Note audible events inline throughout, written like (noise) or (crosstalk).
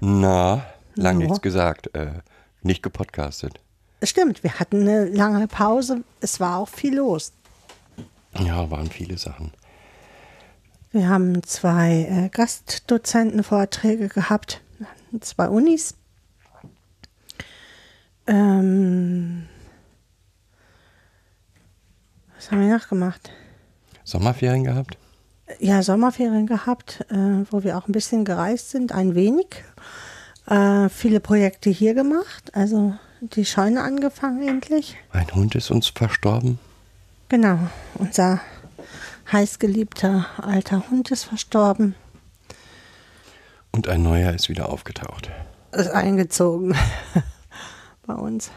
Na, lang Ja. nichts gesagt. Äh, nicht gepodcastet. Stimmt, wir hatten eine lange Pause. Es war auch viel los. Ja, waren viele Sachen. Wir haben zwei äh, Gastdozentenvorträge gehabt, zwei Unis. Ähm, was haben wir noch gemacht? Sommerferien gehabt? Ja, Sommerferien gehabt, äh, wo wir auch ein bisschen gereist sind, ein wenig. Äh, viele Projekte hier gemacht, also die Scheune angefangen endlich. Ein Hund ist uns verstorben. Genau, unser heißgeliebter alter Hund ist verstorben, Und ein neuer ist wieder aufgetaucht. ist eingezogen (laughs) bei uns.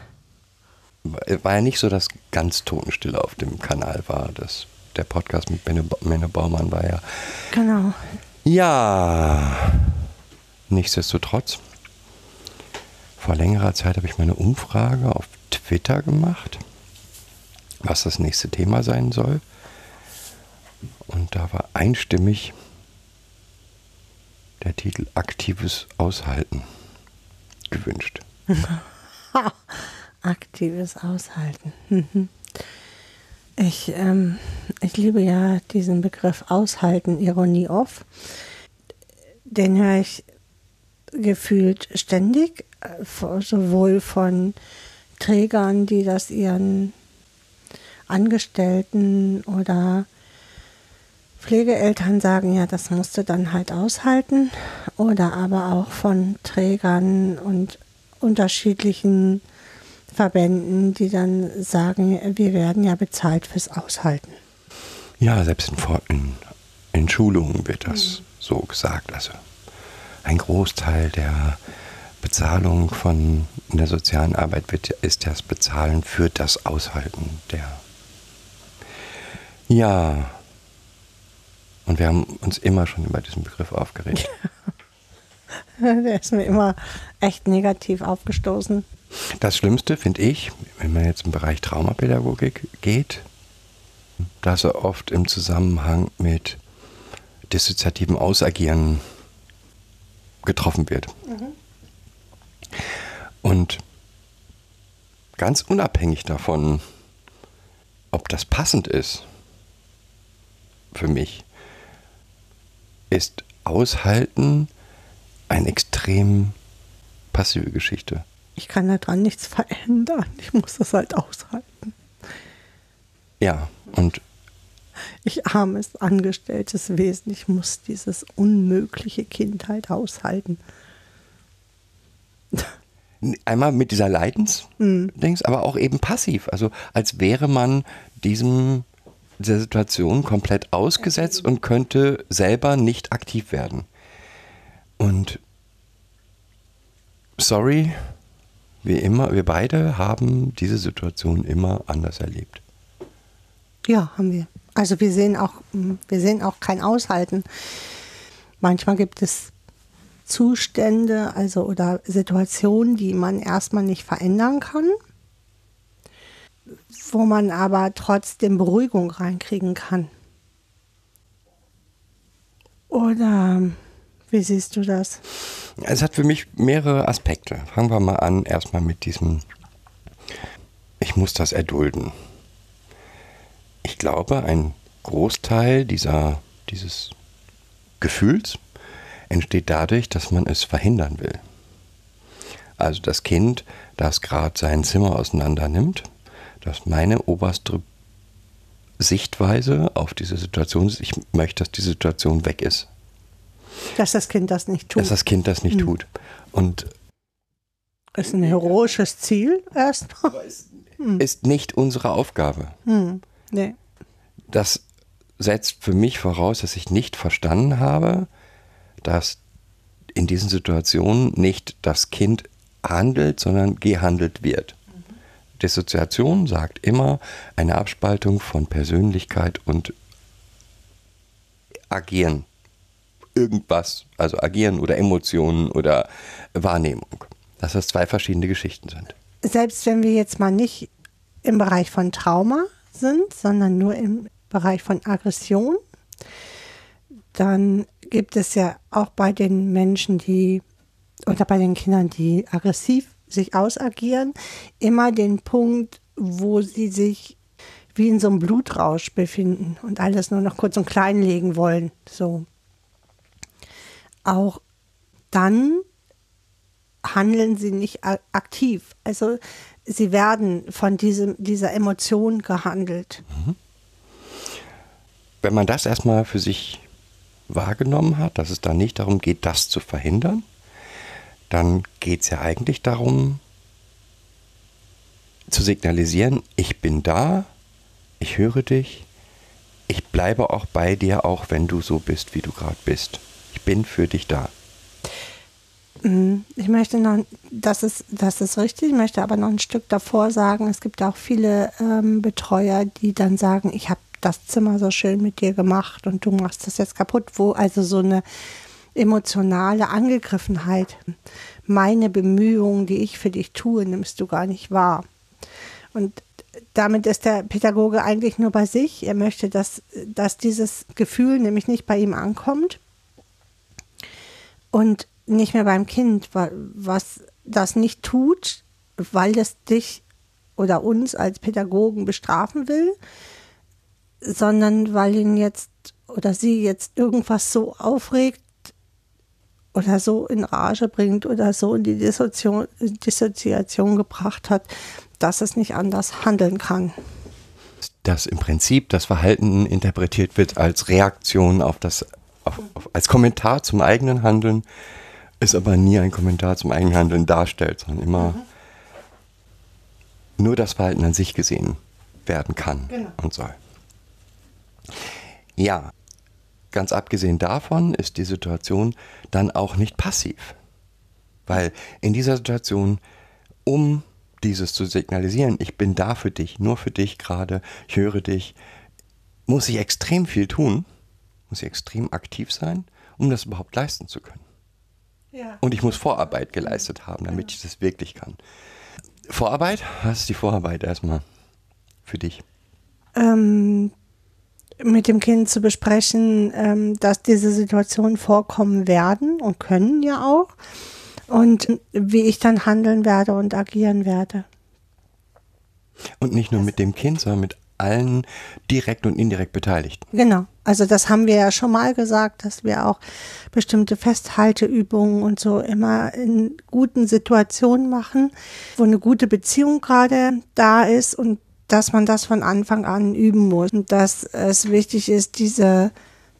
War ja nicht so, dass ganz Totenstille auf dem Kanal war. Das, der Podcast mit Menne, Menne Baumann war ja. Genau. Ja, nichtsdestotrotz. Vor längerer Zeit habe ich meine Umfrage auf Twitter gemacht, was das nächste Thema sein soll. Und da war einstimmig der Titel Aktives Aushalten gewünscht. (laughs) Aktives Aushalten. Mhm. Ich, ähm, ich liebe ja diesen Begriff Aushalten, Ironie off. Den höre ich gefühlt ständig, sowohl von Trägern, die das ihren Angestellten oder Pflegeeltern sagen, ja, das musst du dann halt aushalten. Oder aber auch von Trägern und unterschiedlichen Verbänden, die dann sagen, wir werden ja bezahlt fürs Aushalten. Ja, selbst in, in, in Schulungen wird das so gesagt. Also ein Großteil der Bezahlung von in der sozialen Arbeit ist das Bezahlen für das Aushalten der. Ja. Und wir haben uns immer schon über diesen Begriff aufgeregt. (laughs) Der ist mir immer echt negativ aufgestoßen. Das Schlimmste finde ich, wenn man jetzt im Bereich Traumapädagogik geht, dass er oft im Zusammenhang mit dissoziativem Ausagieren getroffen wird. Und ganz unabhängig davon, ob das passend ist für mich, ist Aushalten eine extrem passive Geschichte. Ich kann daran nichts verändern. Ich muss das halt aushalten. Ja, und Ich armes angestelltes Wesen. Ich muss dieses unmögliche Kind halt aushalten. Einmal mit dieser Leidensdings, aber auch eben passiv. Also als wäre man diesem dieser Situation komplett ausgesetzt und könnte selber nicht aktiv werden. Und sorry, wir immer, wir beide haben diese Situation immer anders erlebt. Ja, haben wir. Also wir sehen auch, wir sehen auch kein Aushalten. Manchmal gibt es Zustände, also oder Situationen, die man erstmal nicht verändern kann, wo man aber trotzdem Beruhigung reinkriegen kann. Oder wie siehst du das? Es hat für mich mehrere Aspekte. Fangen wir mal an, erstmal mit diesem, ich muss das erdulden. Ich glaube, ein Großteil dieser, dieses Gefühls entsteht dadurch, dass man es verhindern will. Also das Kind, das gerade sein Zimmer auseinander nimmt, dass meine oberste Sichtweise auf diese Situation ist, ich möchte, dass die Situation weg ist. Dass das Kind das nicht tut. Dass das Kind das nicht tut. Und ist ein heroisches Ziel erstmal. ist nicht unsere Aufgabe. Hm. Nee. Das setzt für mich voraus, dass ich nicht verstanden habe, dass in diesen Situationen nicht das Kind handelt, sondern gehandelt wird. Dissoziation sagt immer eine Abspaltung von Persönlichkeit und Agieren. Irgendwas, also Agieren oder Emotionen oder Wahrnehmung. Dass das zwei verschiedene Geschichten sind. Selbst wenn wir jetzt mal nicht im Bereich von Trauma sind, sondern nur im Bereich von Aggression, dann gibt es ja auch bei den Menschen, die oder bei den Kindern, die aggressiv sich ausagieren, immer den Punkt, wo sie sich wie in so einem Blutrausch befinden und alles nur noch kurz und klein legen wollen. So. Auch dann handeln sie nicht aktiv. Also sie werden von diesem, dieser Emotion gehandelt. Wenn man das erstmal für sich wahrgenommen hat, dass es da nicht darum geht, das zu verhindern, dann geht es ja eigentlich darum, zu signalisieren, ich bin da, ich höre dich, ich bleibe auch bei dir, auch wenn du so bist, wie du gerade bist. Ich bin für dich da. Mhm. Ich möchte noch, das ist, das ist richtig, ich möchte aber noch ein Stück davor sagen, es gibt auch viele ähm, Betreuer, die dann sagen, ich habe das Zimmer so schön mit dir gemacht und du machst das jetzt kaputt, wo also so eine emotionale Angegriffenheit, meine Bemühungen, die ich für dich tue, nimmst du gar nicht wahr. Und damit ist der Pädagoge eigentlich nur bei sich. Er möchte, dass, dass dieses Gefühl nämlich nicht bei ihm ankommt und nicht mehr beim Kind, was das nicht tut, weil es dich oder uns als Pädagogen bestrafen will, sondern weil ihn jetzt oder sie jetzt irgendwas so aufregt oder so in Rage bringt oder so in die Dissoziation, Dissoziation gebracht hat, dass es nicht anders handeln kann. Dass im Prinzip das Verhalten interpretiert wird als Reaktion auf das, auf, auf, als Kommentar zum eigenen Handeln, ist aber nie ein Kommentar zum eigenen Handeln darstellt, sondern immer mhm. nur das Verhalten an sich gesehen werden kann genau. und soll. Ja, ganz abgesehen davon ist die Situation dann auch nicht passiv. Weil in dieser Situation, um dieses zu signalisieren, ich bin da für dich, nur für dich gerade, ich höre dich, muss ich extrem viel tun, muss ich extrem aktiv sein, um das überhaupt leisten zu können. Ja. Und ich muss Vorarbeit geleistet haben, damit ich das wirklich kann. Vorarbeit? Was ist die Vorarbeit erstmal für dich? Ähm, mit dem Kind zu besprechen, ähm, dass diese Situationen vorkommen werden und können ja auch. Und wie ich dann handeln werde und agieren werde. Und nicht nur mit dem Kind, sondern mit allen direkt und indirekt Beteiligten. Genau. Also das haben wir ja schon mal gesagt, dass wir auch bestimmte Festhalteübungen und so immer in guten Situationen machen, wo eine gute Beziehung gerade da ist und dass man das von Anfang an üben muss und dass es wichtig ist, diese,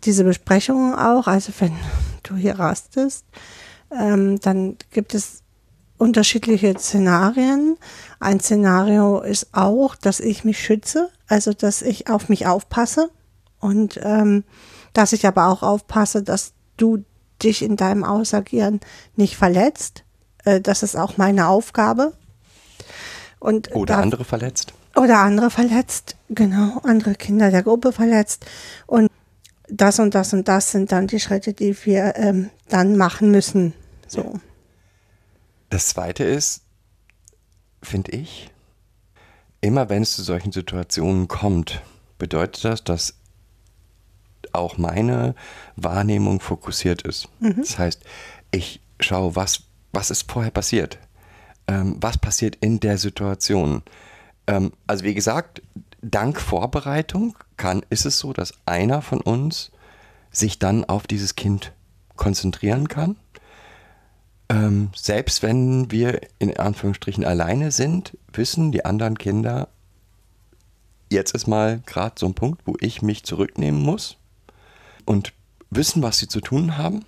diese Besprechungen auch, also wenn du hier rastest, ähm, dann gibt es unterschiedliche Szenarien. Ein Szenario ist auch, dass ich mich schütze, also dass ich auf mich aufpasse und ähm, dass ich aber auch aufpasse, dass du dich in deinem Ausagieren nicht verletzt. Äh, das ist auch meine Aufgabe. Und Oder da, andere verletzt. Oder andere verletzt, genau, andere Kinder der Gruppe verletzt. Und das und das und das sind dann die Schritte, die wir ähm, dann machen müssen. So. Das zweite ist, finde ich, immer wenn es zu solchen Situationen kommt, bedeutet das, dass auch meine Wahrnehmung fokussiert ist. Mhm. Das heißt, ich schaue, was, was ist vorher passiert? Ähm, was passiert in der Situation? Ähm, also wie gesagt, dank Vorbereitung kann, ist es so, dass einer von uns sich dann auf dieses Kind konzentrieren kann. Ähm, selbst wenn wir in Anführungsstrichen alleine sind, wissen die anderen Kinder, jetzt ist mal gerade so ein Punkt, wo ich mich zurücknehmen muss und wissen, was sie zu tun haben.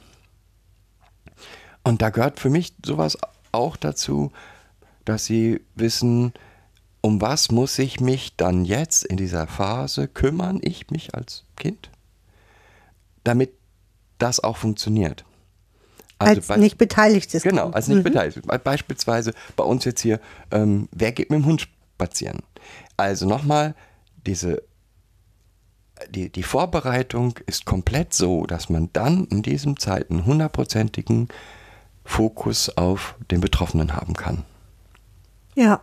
Und da gehört für mich sowas auch dazu, dass sie wissen, um was muss ich mich dann jetzt in dieser Phase kümmern, ich mich als Kind, damit das auch funktioniert. als bei- nicht beteiligtes Genau, als nicht beteiligt. Be- Beispielsweise bei uns jetzt hier, ähm, wer geht mit dem Hund spazieren? Also nochmal, diese, die, die Vorbereitung ist komplett so, dass man dann in diesem Zeit einen hundertprozentigen Fokus auf den Betroffenen haben kann. Ja,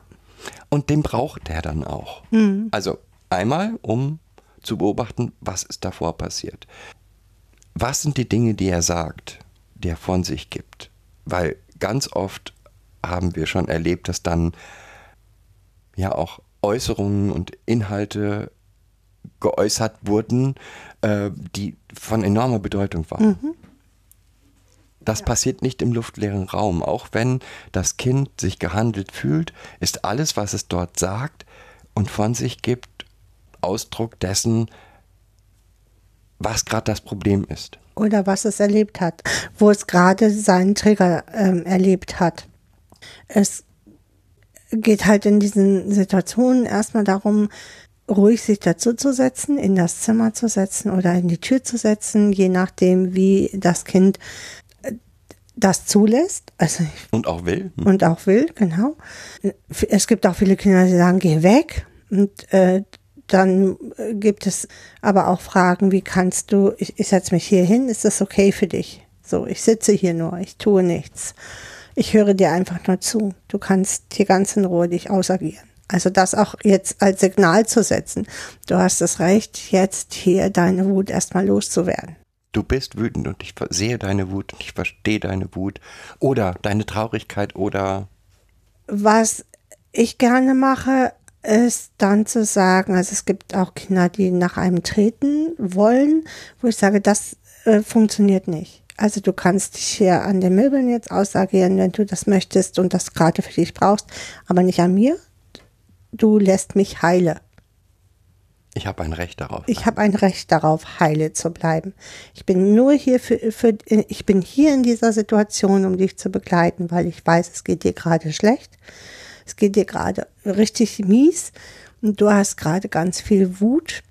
Und den braucht er dann auch. Also einmal, um zu beobachten, was ist davor passiert. Was sind die Dinge, die er sagt, die er von sich gibt? Weil ganz oft haben wir schon erlebt, dass dann ja auch Äußerungen und Inhalte geäußert wurden, äh, die von enormer Bedeutung waren. Das passiert nicht im luftleeren Raum. Auch wenn das Kind sich gehandelt fühlt, ist alles, was es dort sagt und von sich gibt, Ausdruck dessen, was gerade das Problem ist. oder was es erlebt hat, wo es gerade seinen Trigger ähm, erlebt hat. Es geht halt in diesen Situationen erstmal darum, ruhig sich dazu zu setzen, in das Zimmer zu setzen oder in die Tür zu setzen, je nachdem, wie das Kind das zulässt. Also Und auch will. Hm. und auch will, genau. Es gibt auch viele Kinder, die sagen, geh weg. Und äh, dann äh, gibt es aber auch Fragen, wie kannst du, ich, ich setze mich hier hin, ist das okay für dich? So, ich sitze hier nur, ich tue nichts. Ich höre dir einfach nur zu. Du kannst hier ganz in Ruhe dich ausagieren. Also das auch jetzt als Signal zu setzen. Du hast das Recht, jetzt hier deine Wut erstmal loszuwerden. Du bist wütend und ich sehe deine Wut und ich verstehe deine Wut oder deine Traurigkeit oder Was ich gerne mache, ist dann zu sagen, also es gibt auch Kinder, die nach einem treten wollen, wo ich sage, das äh, funktioniert nicht. Also du kannst dich hier an den Möbeln jetzt ausagieren, wenn du das möchtest und das gerade für dich brauchst, aber nicht an mir. Du lässt mich heile. Ich habe ein Recht darauf. Ich habe ein Recht darauf, heile zu bleiben. Ich bin nur hier für, für, ich bin hier in dieser Situation, um dich zu begleiten, weil ich weiß, es geht dir gerade schlecht. Es geht dir gerade richtig mies und du hast gerade ganz viel Wut.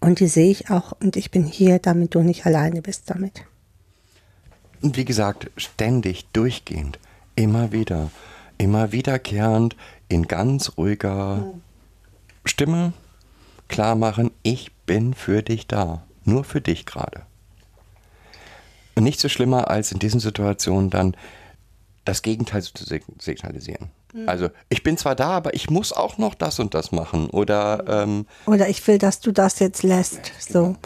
Und die sehe ich auch und ich bin hier, damit du nicht alleine bist damit. Und wie gesagt, ständig, durchgehend, immer wieder, immer wiederkehrend, in ganz ruhiger Stimme klar machen, ich bin für dich da, nur für dich gerade. Und nicht so schlimmer, als in diesen Situationen dann das Gegenteil zu sig- signalisieren. Also, ich bin zwar da, aber ich muss auch noch das und das machen. Oder ähm, Oder ich will, dass du das jetzt lässt. So.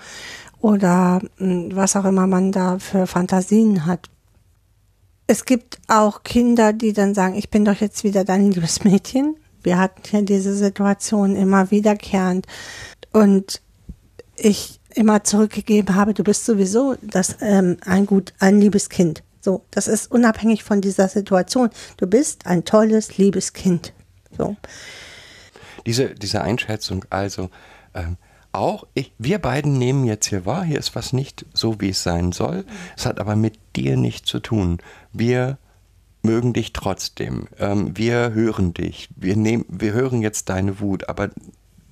Oder mh, was auch immer man da für Fantasien hat. Es gibt auch Kinder, die dann sagen, ich bin doch jetzt wieder dein liebes Mädchen. Wir hatten ja diese Situation immer wiederkehrend. Und ich immer zurückgegeben habe, du bist sowieso das, ähm, ein gut, ein liebes Kind. So, das ist unabhängig von dieser Situation. Du bist ein tolles, liebes Kind. So. diese, diese Einschätzung, also ähm, auch ich, wir beiden nehmen jetzt hier wahr, hier ist was nicht so, wie es sein soll. Es hat aber mit dir nichts zu tun. Wir mögen dich trotzdem. Ähm, wir hören dich. Wir, nehmen, wir hören jetzt deine Wut, aber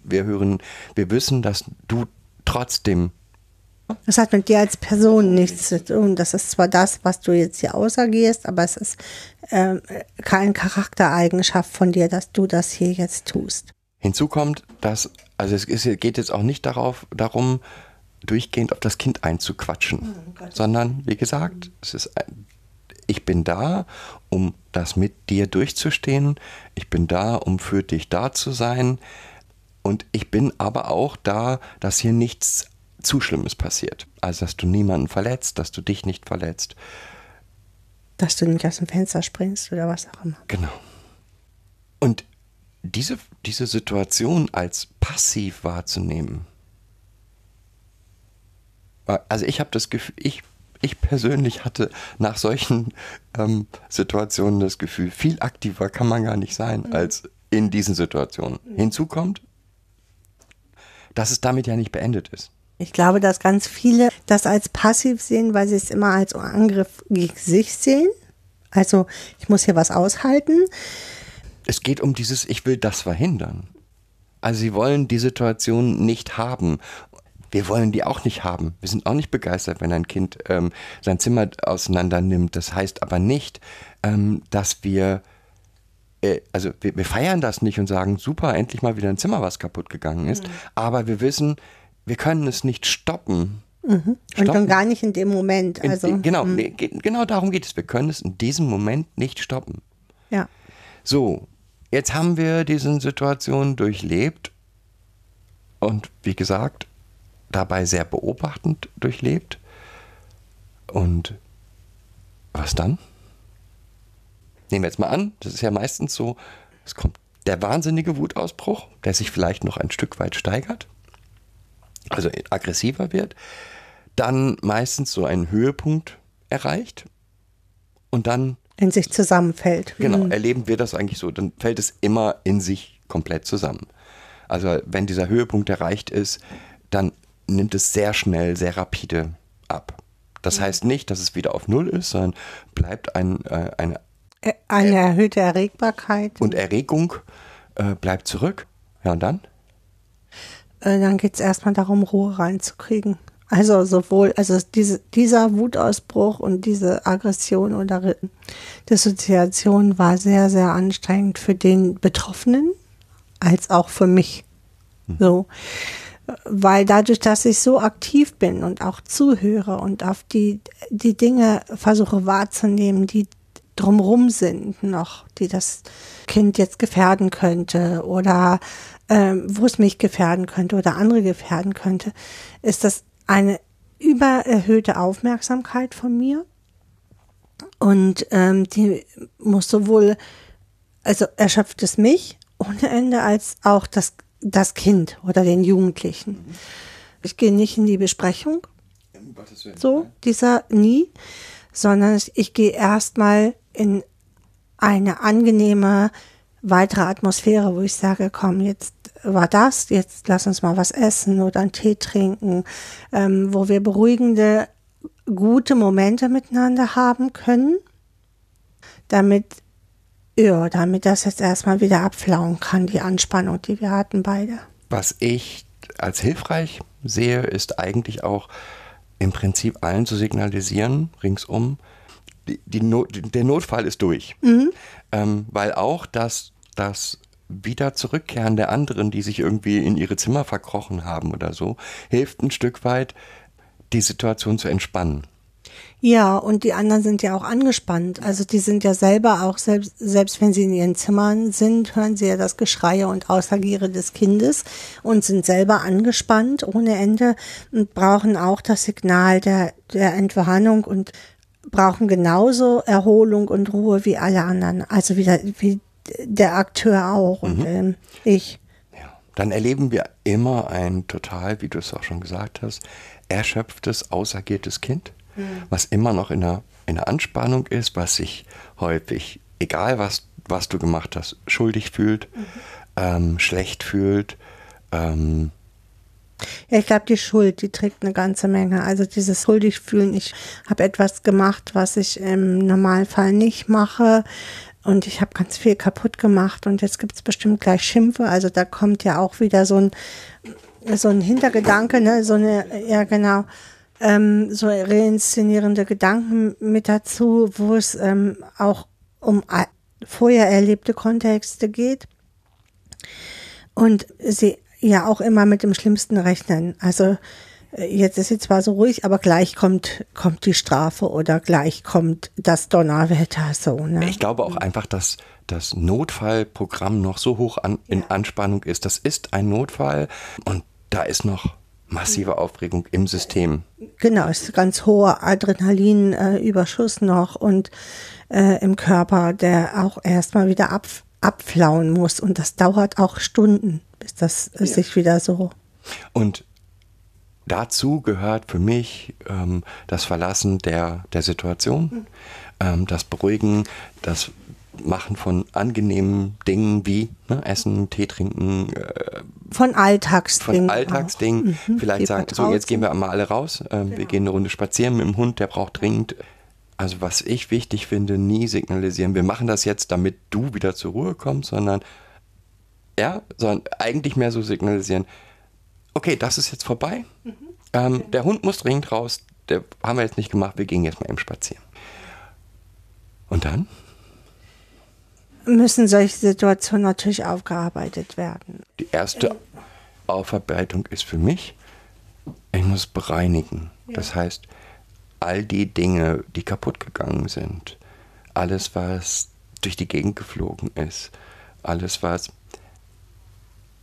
wir hören, wir wissen, dass du trotzdem Das hat mit dir als Person nichts zu tun. Das ist zwar das, was du jetzt hier ausagierst, aber es ist ähm, keine Charaktereigenschaft von dir, dass du das hier jetzt tust. Hinzu kommt, dass, also es ist, geht jetzt auch nicht darauf, darum, durchgehend auf das Kind einzuquatschen, sondern wie gesagt, es ist, ein- ich bin da, um das mit dir durchzustehen. Ich bin da, um für dich da zu sein. Und ich bin aber auch da, dass hier nichts zu Schlimmes passiert. Also, dass du niemanden verletzt, dass du dich nicht verletzt. Dass du nicht aus dem Fenster springst oder was auch immer. Genau. Und diese, diese Situation als passiv wahrzunehmen, also ich habe das Gefühl, ich, ich persönlich hatte nach solchen ähm, Situationen das Gefühl, viel aktiver kann man gar nicht sein als in diesen Situationen. Hinzu kommt, dass es damit ja nicht beendet ist. Ich glaube, dass ganz viele das als passiv sehen, weil sie es immer als Angriff gegen sich sehen. Also ich muss hier was aushalten. Es geht um dieses, ich will das verhindern. Also sie wollen die Situation nicht haben. Wir wollen die auch nicht haben. Wir sind auch nicht begeistert, wenn ein Kind ähm, sein Zimmer auseinander nimmt. Das heißt aber nicht, ähm, dass wir, äh, also wir, wir, feiern das nicht und sagen, super, endlich mal wieder ein Zimmer, was kaputt gegangen ist. Mhm. Aber wir wissen, wir können es nicht stoppen. Mhm. Und dann gar nicht in dem Moment. Also, in, genau, nee, genau darum geht es. Wir können es in diesem Moment nicht stoppen. Ja. So, jetzt haben wir diese Situation durchlebt und wie gesagt, dabei sehr beobachtend durchlebt. Und was dann? Nehmen wir jetzt mal an, das ist ja meistens so, es kommt der wahnsinnige Wutausbruch, der sich vielleicht noch ein Stück weit steigert, also aggressiver wird, dann meistens so einen Höhepunkt erreicht und dann in sich zusammenfällt. Genau, mhm. erleben wir das eigentlich so, dann fällt es immer in sich komplett zusammen. Also wenn dieser Höhepunkt erreicht ist, dann nimmt es sehr schnell, sehr rapide ab. Das mhm. heißt nicht, dass es wieder auf Null ist, sondern bleibt ein, äh, eine, eine erhöhte Erregbarkeit. Und Erregung äh, bleibt zurück. Ja, und dann? Äh, dann geht es erstmal darum, Ruhe reinzukriegen. Also sowohl, also diese, dieser Wutausbruch und diese Aggression oder Dissoziation war sehr, sehr anstrengend für den Betroffenen als auch für mich. Hm. So weil dadurch, dass ich so aktiv bin und auch zuhöre und auf die, die Dinge versuche wahrzunehmen, die drumrum sind noch, die das Kind jetzt gefährden könnte oder ähm, wo es mich gefährden könnte oder andere gefährden könnte, ist das eine übererhöhte Aufmerksamkeit von mir. Und ähm, die muss sowohl, also erschöpft es mich ohne Ende, als auch das das Kind oder den Jugendlichen. Mhm. Ich gehe nicht in die Besprechung, so dieser nie, sondern ich gehe erstmal in eine angenehme weitere Atmosphäre, wo ich sage, komm, jetzt war das, jetzt lass uns mal was essen oder einen Tee trinken, ähm, wo wir beruhigende, gute Momente miteinander haben können, damit ja, damit das jetzt erstmal wieder abflauen kann, die Anspannung, die wir hatten beide. Was ich als hilfreich sehe, ist eigentlich auch im Prinzip allen zu signalisieren, ringsum, die, die Not, der Notfall ist durch. Mhm. Ähm, weil auch das, das wieder Zurückkehren der anderen, die sich irgendwie in ihre Zimmer verkrochen haben oder so, hilft ein Stück weit, die Situation zu entspannen. Ja, und die anderen sind ja auch angespannt. Also die sind ja selber auch, selbst, selbst wenn sie in ihren Zimmern sind, hören sie ja das Geschreie und Ausagiere des Kindes und sind selber angespannt ohne Ende und brauchen auch das Signal der, der Entwarnung und brauchen genauso Erholung und Ruhe wie alle anderen. Also wie der, wie der Akteur auch und mhm. ähm, ich. Ja, dann erleben wir immer ein total, wie du es auch schon gesagt hast, erschöpftes, ausagiertes Kind mhm. was immer noch in der, in der Anspannung ist, was sich häufig, egal was, was du gemacht hast, schuldig fühlt, mhm. ähm, schlecht fühlt. Ähm, ja, ich glaube, die Schuld, die trägt eine ganze Menge. Also dieses schuldig fühlen, ich habe etwas gemacht, was ich im Normalfall nicht mache und ich habe ganz viel kaputt gemacht und jetzt gibt es bestimmt gleich Schimpfe. Also da kommt ja auch wieder so ein, so ein Hintergedanke, ne? so eine, ja genau, ähm, so reinszenierende Gedanken mit dazu, wo es ähm, auch um vorher erlebte Kontexte geht. Und sie ja auch immer mit dem Schlimmsten rechnen. Also äh, jetzt ist sie zwar so ruhig, aber gleich kommt, kommt die Strafe oder gleich kommt das Donnerwetter so. Ne? Ich glaube auch einfach, dass das Notfallprogramm noch so hoch an, in Anspannung ist. Das ist ein Notfall und da ist noch massive Aufregung im System. Genau, es ist ganz hoher Adrenalinüberschuss äh, noch und äh, im Körper, der auch erstmal wieder ab, abflauen muss. Und das dauert auch Stunden, bis das äh, ja. sich wieder so. Und dazu gehört für mich ähm, das Verlassen der, der Situation, mhm. ähm, das Beruhigen, das Machen von angenehmen Dingen wie ne, Essen, Tee trinken. Äh, von Alltagsdingen. Von Alltagsdingen. Mhm, Vielleicht sagen, so jetzt gehen wir mal alle raus. Äh, genau. Wir gehen eine Runde spazieren mit dem Hund, der braucht dringend. Also was ich wichtig finde, nie signalisieren, wir machen das jetzt, damit du wieder zur Ruhe kommst, sondern ja, sondern eigentlich mehr so signalisieren, okay, das ist jetzt vorbei. Ähm, der Hund muss dringend raus. Der haben wir jetzt nicht gemacht. Wir gehen jetzt mal eben spazieren. Und dann? Müssen solche Situationen natürlich aufgearbeitet werden. Die erste Aufarbeitung ist für mich, ich muss bereinigen. Das heißt, all die Dinge, die kaputt gegangen sind, alles, was durch die Gegend geflogen ist, alles, was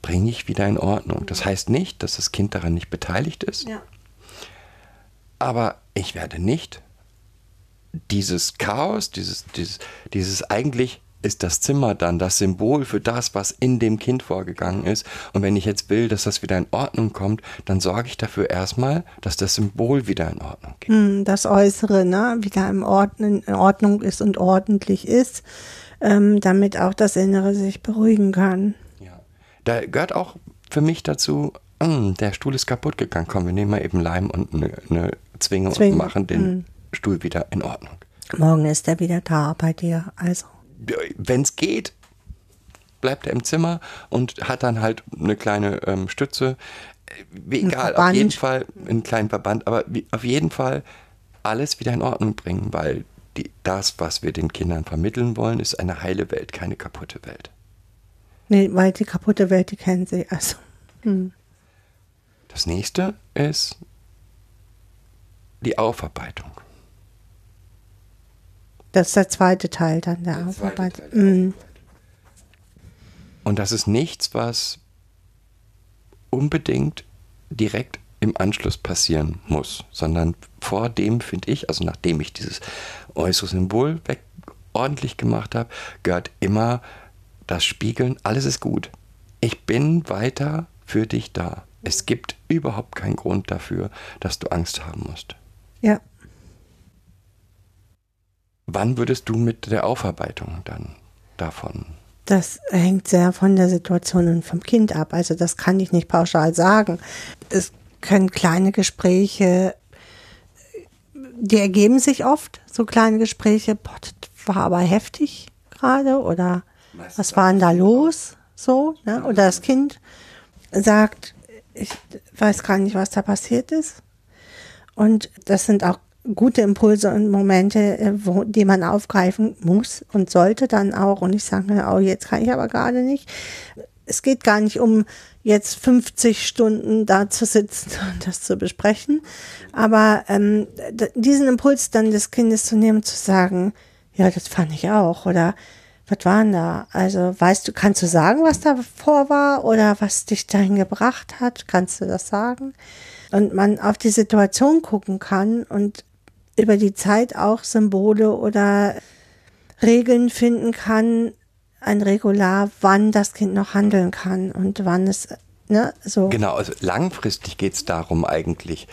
bringe ich wieder in Ordnung. Das heißt nicht, dass das Kind daran nicht beteiligt ist, Ja. aber ich werde nicht dieses Chaos, dieses, dieses, dieses eigentlich ist das Zimmer dann das Symbol für das, was in dem Kind vorgegangen ist. Und wenn ich jetzt will, dass das wieder in Ordnung kommt, dann sorge ich dafür erstmal, dass das Symbol wieder in Ordnung geht. Hm, Das Äußere ne, wieder im Ordnen, in Ordnung ist und ordentlich ist, ähm, damit auch das Innere sich beruhigen kann. Ja. Da gehört auch für mich dazu, "Hm, der Stuhl ist kaputt gegangen. Komm, wir nehmen mal eben Leim und eine, eine Zwinge, Zwinge, und machen den Stuhl wieder in Ordnung. Morgen ist er wieder da bei dir. Also. Wenn es geht, bleibt er im Zimmer und hat dann halt eine kleine ähm, Stütze. Äh, egal, auf jeden Fall einen kleinen Verband, aber auf jeden Fall alles wieder in Ordnung bringen, weil die, das, was wir den Kindern vermitteln wollen, ist eine heile Welt, keine kaputte Welt. Nee, weil die kaputte Welt, die kennen sie. Also. Das nächste ist die Aufarbeitung. Das ist der zweite Teil dann der, Der Aufarbeit. Teil Mhm. Und das ist nichts, was unbedingt direkt im Anschluss passieren muss, sondern vor dem finde ich, also nachdem ich dieses äußere Symbol weg ordentlich gemacht habe, gehört immer das Spiegeln, alles ist gut. Ich bin weiter für dich da. Es gibt überhaupt keinen Grund dafür, dass du Angst haben musst. Ja. Wann würdest du mit der Aufarbeitung dann davon? Das hängt sehr von der Situation und vom Kind ab. Also das kann ich nicht pauschal sagen. Es können kleine Gespräche, die ergeben sich oft, so kleine Gespräche, boah, das war aber heftig gerade oder was war denn da los? So, ne? Oder das Kind sagt, ich weiß gar nicht, was da passiert ist. Und das sind auch gute Impulse und Momente, äh, wo, die man aufgreifen muss und sollte dann auch. Und ich sage, oh, jetzt kann ich aber gerade nicht. Es geht gar nicht um jetzt 50 Stunden da zu sitzen (laughs) und das zu besprechen. Aber ähm, diesen Impuls dann des Kindes zu nehmen, zu sagen, ja, das fand ich auch. Oder was war denn da? Also, weißt du, kannst du sagen, was da vor war oder was dich dahin gebracht hat? Kannst du das sagen? Und man auf die Situation gucken kann und über die Zeit auch Symbole oder Regeln finden kann, ein Regular, wann das Kind noch handeln kann und wann es, ne, so. Genau, also langfristig geht es darum eigentlich,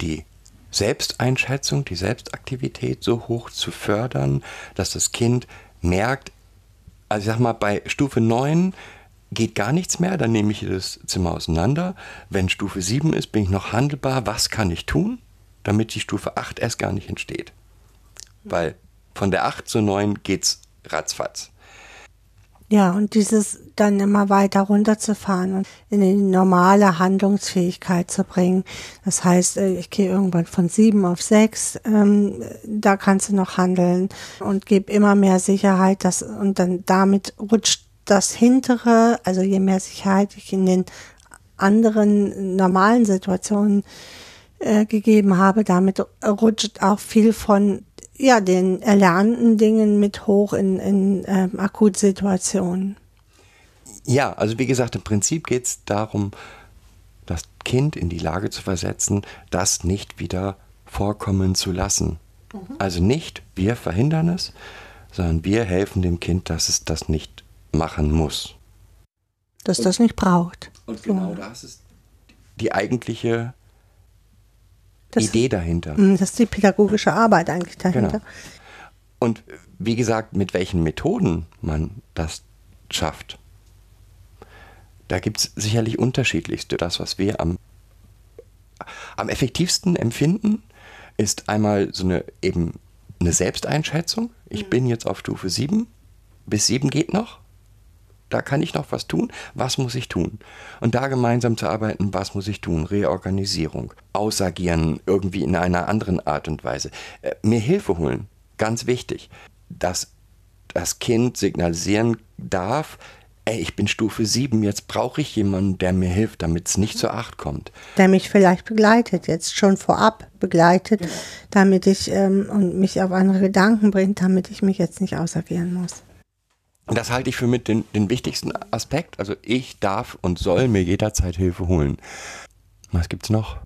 die Selbsteinschätzung, die Selbstaktivität so hoch zu fördern, dass das Kind merkt, also ich sag mal, bei Stufe 9 geht gar nichts mehr, dann nehme ich das Zimmer auseinander. Wenn Stufe 7 ist, bin ich noch handelbar. Was kann ich tun, damit die Stufe 8 erst gar nicht entsteht? Weil von der 8 zu 9 geht's ratzfatz. Ja, und dieses dann immer weiter runterzufahren und in die normale Handlungsfähigkeit zu bringen. Das heißt, äh, ich gehe irgendwann von sieben auf sechs, ähm, da kannst du noch handeln und gebe immer mehr Sicherheit, dass, und dann damit rutscht das hintere, also je mehr Sicherheit ich in den anderen normalen Situationen äh, gegeben habe, damit rutscht auch viel von ja, den erlernten Dingen mit hoch in, in ähm, Akutsituationen. Ja, also wie gesagt, im Prinzip geht es darum, das Kind in die Lage zu versetzen, das nicht wieder vorkommen zu lassen. Also nicht wir verhindern es, sondern wir helfen dem Kind, dass es das nicht machen muss. Dass das nicht braucht. Und genau das ist die eigentliche Das, Idee dahinter. Mm, Das ist die pädagogische Arbeit eigentlich dahinter. Genau. Und wie gesagt, mit welchen Methoden man das schafft, da gibt es sicherlich unterschiedlichste. Das, was wir am, am effektivsten empfinden, ist einmal so eine eben eine Selbsteinschätzung. Ich bin jetzt auf Stufe 7. Bis 7 geht noch. Da kann ich noch was tun, was muss ich tun? Und da gemeinsam zu arbeiten, was muss ich tun? Reorganisierung, ausagieren irgendwie in einer anderen Art und Weise. Äh, mir Hilfe holen, ganz wichtig, dass das Kind signalisieren darf, ey, ich bin Stufe 7, jetzt brauche ich jemanden, der mir hilft, damit es nicht zur Acht kommt. Der mich vielleicht begleitet, jetzt schon vorab begleitet, genau. damit ich ähm, und mich auf andere Gedanken bringt, damit ich mich jetzt nicht ausagieren muss. Das halte ich für mit den, den wichtigsten Aspekt. Also ich darf und soll mir jederzeit Hilfe holen. Was gibt's noch?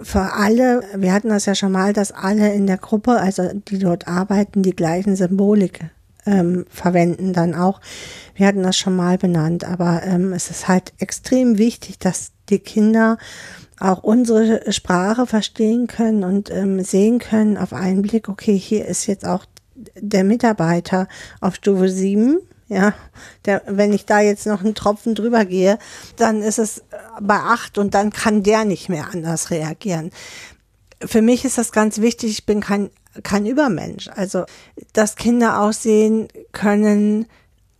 Für alle, wir hatten das ja schon mal, dass alle in der Gruppe, also die dort arbeiten, die gleichen Symbolik ähm, verwenden dann auch. Wir hatten das schon mal benannt, aber ähm, es ist halt extrem wichtig, dass die Kinder auch unsere Sprache verstehen können und ähm, sehen können auf einen Blick, okay, hier ist jetzt auch der Mitarbeiter auf Stufe 7 ja, der, wenn ich da jetzt noch einen Tropfen drüber gehe, dann ist es bei acht und dann kann der nicht mehr anders reagieren. Für mich ist das ganz wichtig, ich bin kein, kein Übermensch. Also, dass Kinder aussehen können,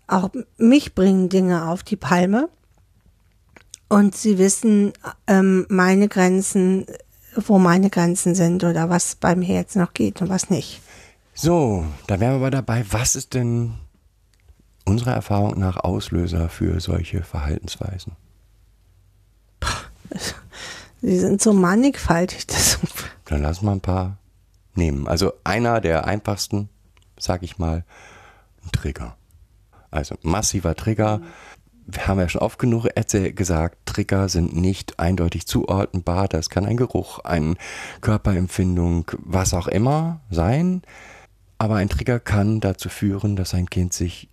auch mich bringen Dinge auf die Palme. Und sie wissen ähm, meine Grenzen, wo meine Grenzen sind oder was bei mir jetzt noch geht und was nicht. So, da wären wir aber dabei, was ist denn unserer Erfahrung nach Auslöser für solche Verhaltensweisen? Sie sind so mannigfaltig. Dann lass mal ein paar nehmen. Also einer der einfachsten, sag ich mal, ein Trigger. Also massiver Trigger. Wir haben ja schon oft genug gesagt, Trigger sind nicht eindeutig zuordnenbar. Das kann ein Geruch, eine Körperempfindung, was auch immer sein. Aber ein Trigger kann dazu führen, dass ein Kind sich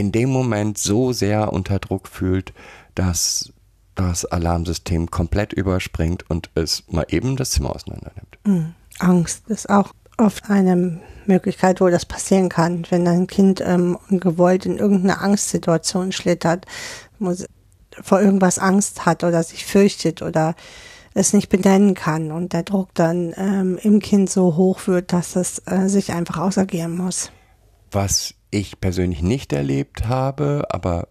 in dem Moment so sehr unter Druck fühlt, dass das Alarmsystem komplett überspringt und es mal eben das Zimmer auseinander nimmt. Mhm. Angst ist auch oft eine Möglichkeit, wo das passieren kann, wenn ein Kind ähm, ungewollt in irgendeine Angstsituation schlittert, muss, vor irgendwas Angst hat oder sich fürchtet oder es nicht benennen kann und der Druck dann ähm, im Kind so hoch wird, dass es äh, sich einfach ausagieren muss. Was ich persönlich nicht erlebt habe, aber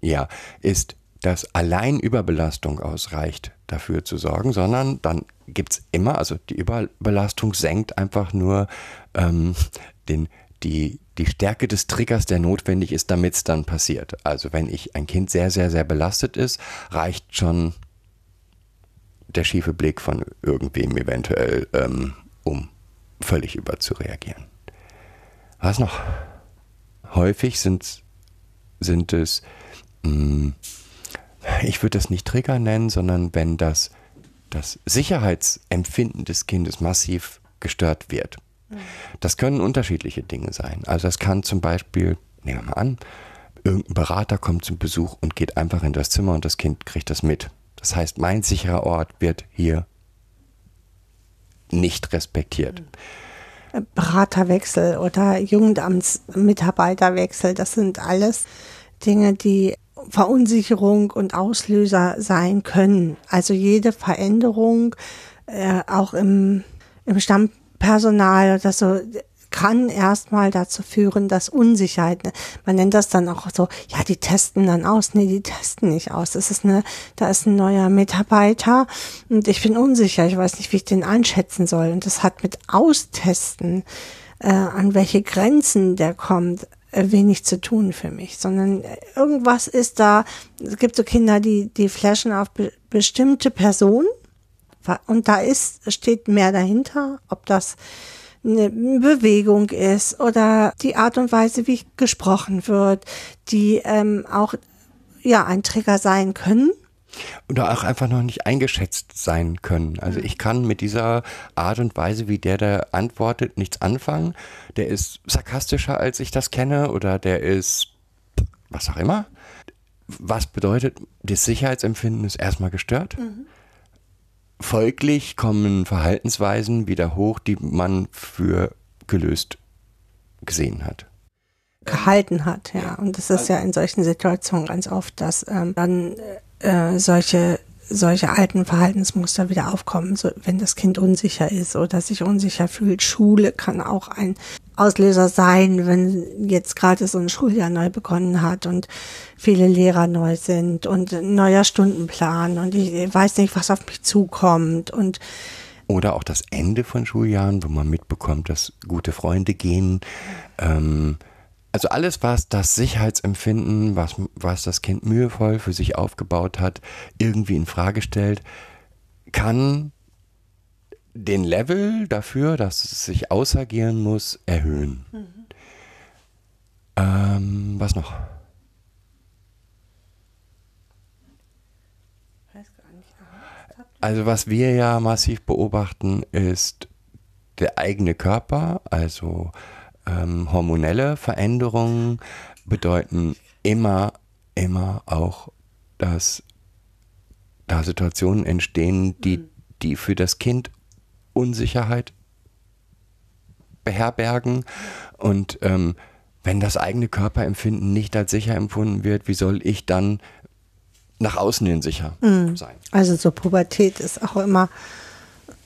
ja, ist, dass allein Überbelastung ausreicht, dafür zu sorgen, sondern dann gibt es immer, also die Überbelastung senkt einfach nur ähm, den, die, die Stärke des Triggers, der notwendig ist, damit es dann passiert. Also wenn ich ein Kind sehr, sehr, sehr belastet ist, reicht schon der schiefe Blick von irgendwem eventuell, ähm, um völlig überzureagieren. Was noch? Häufig sind, sind es, mh, hm, ich würde das nicht Trigger nennen, sondern wenn das, das Sicherheitsempfinden des Kindes massiv gestört wird. Mhm. Das können unterschiedliche Dinge sein. Also das kann zum Beispiel, nehmen wir mal an, irgendein Berater kommt zum Besuch und geht einfach in das Zimmer und das Kind kriegt das mit. Das heißt, mein sicherer Ort wird hier nicht respektiert. Mhm. Beraterwechsel oder Jugendamtsmitarbeiterwechsel, das sind alles Dinge, die Verunsicherung und Auslöser sein können. Also jede Veränderung, äh, auch im, im Stammpersonal oder so, kann erstmal dazu führen, dass Unsicherheit, ne, man nennt das dann auch so, ja, die testen dann aus. Nee, die testen nicht aus. Das ist eine, da ist ein neuer Mitarbeiter und ich bin unsicher. Ich weiß nicht, wie ich den einschätzen soll. Und das hat mit Austesten, äh, an welche Grenzen der kommt, äh, wenig zu tun für mich, sondern irgendwas ist da, es gibt so Kinder, die, die flashen auf be bestimmte Personen und da ist, steht mehr dahinter, ob das eine Bewegung ist oder die Art und Weise, wie gesprochen wird, die ähm, auch ja ein Trigger sein können. Oder auch einfach noch nicht eingeschätzt sein können. Also ich kann mit dieser Art und Weise, wie der da antwortet, nichts anfangen. Der ist sarkastischer, als ich das kenne, oder der ist was auch immer. Was bedeutet, das Sicherheitsempfinden ist erstmal gestört. Mhm. Folglich kommen Verhaltensweisen wieder hoch, die man für gelöst gesehen hat. Gehalten hat, ja. Und das ist ja in solchen Situationen ganz oft, dass ähm, dann äh, solche solche alten Verhaltensmuster wieder aufkommen, so, wenn das Kind unsicher ist oder sich unsicher fühlt. Schule kann auch ein Auslöser sein, wenn jetzt gerade so ein Schuljahr neu begonnen hat und viele Lehrer neu sind und ein neuer Stundenplan und ich weiß nicht, was auf mich zukommt und oder auch das Ende von Schuljahren, wo man mitbekommt, dass gute Freunde gehen. Ähm, also alles, was das Sicherheitsempfinden, was, was das Kind mühevoll für sich aufgebaut hat, irgendwie in Frage stellt, kann den Level dafür, dass es sich ausagieren muss, erhöhen. Mhm. Ähm, was noch? Also was wir ja massiv beobachten, ist der eigene Körper, also ähm, hormonelle Veränderungen bedeuten immer, immer auch, dass da Situationen entstehen, die, mhm. die für das Kind Unsicherheit beherbergen. Und ähm, wenn das eigene Körperempfinden nicht als sicher empfunden wird, wie soll ich dann nach außen hin sicher mhm. sein? Also so Pubertät ist auch immer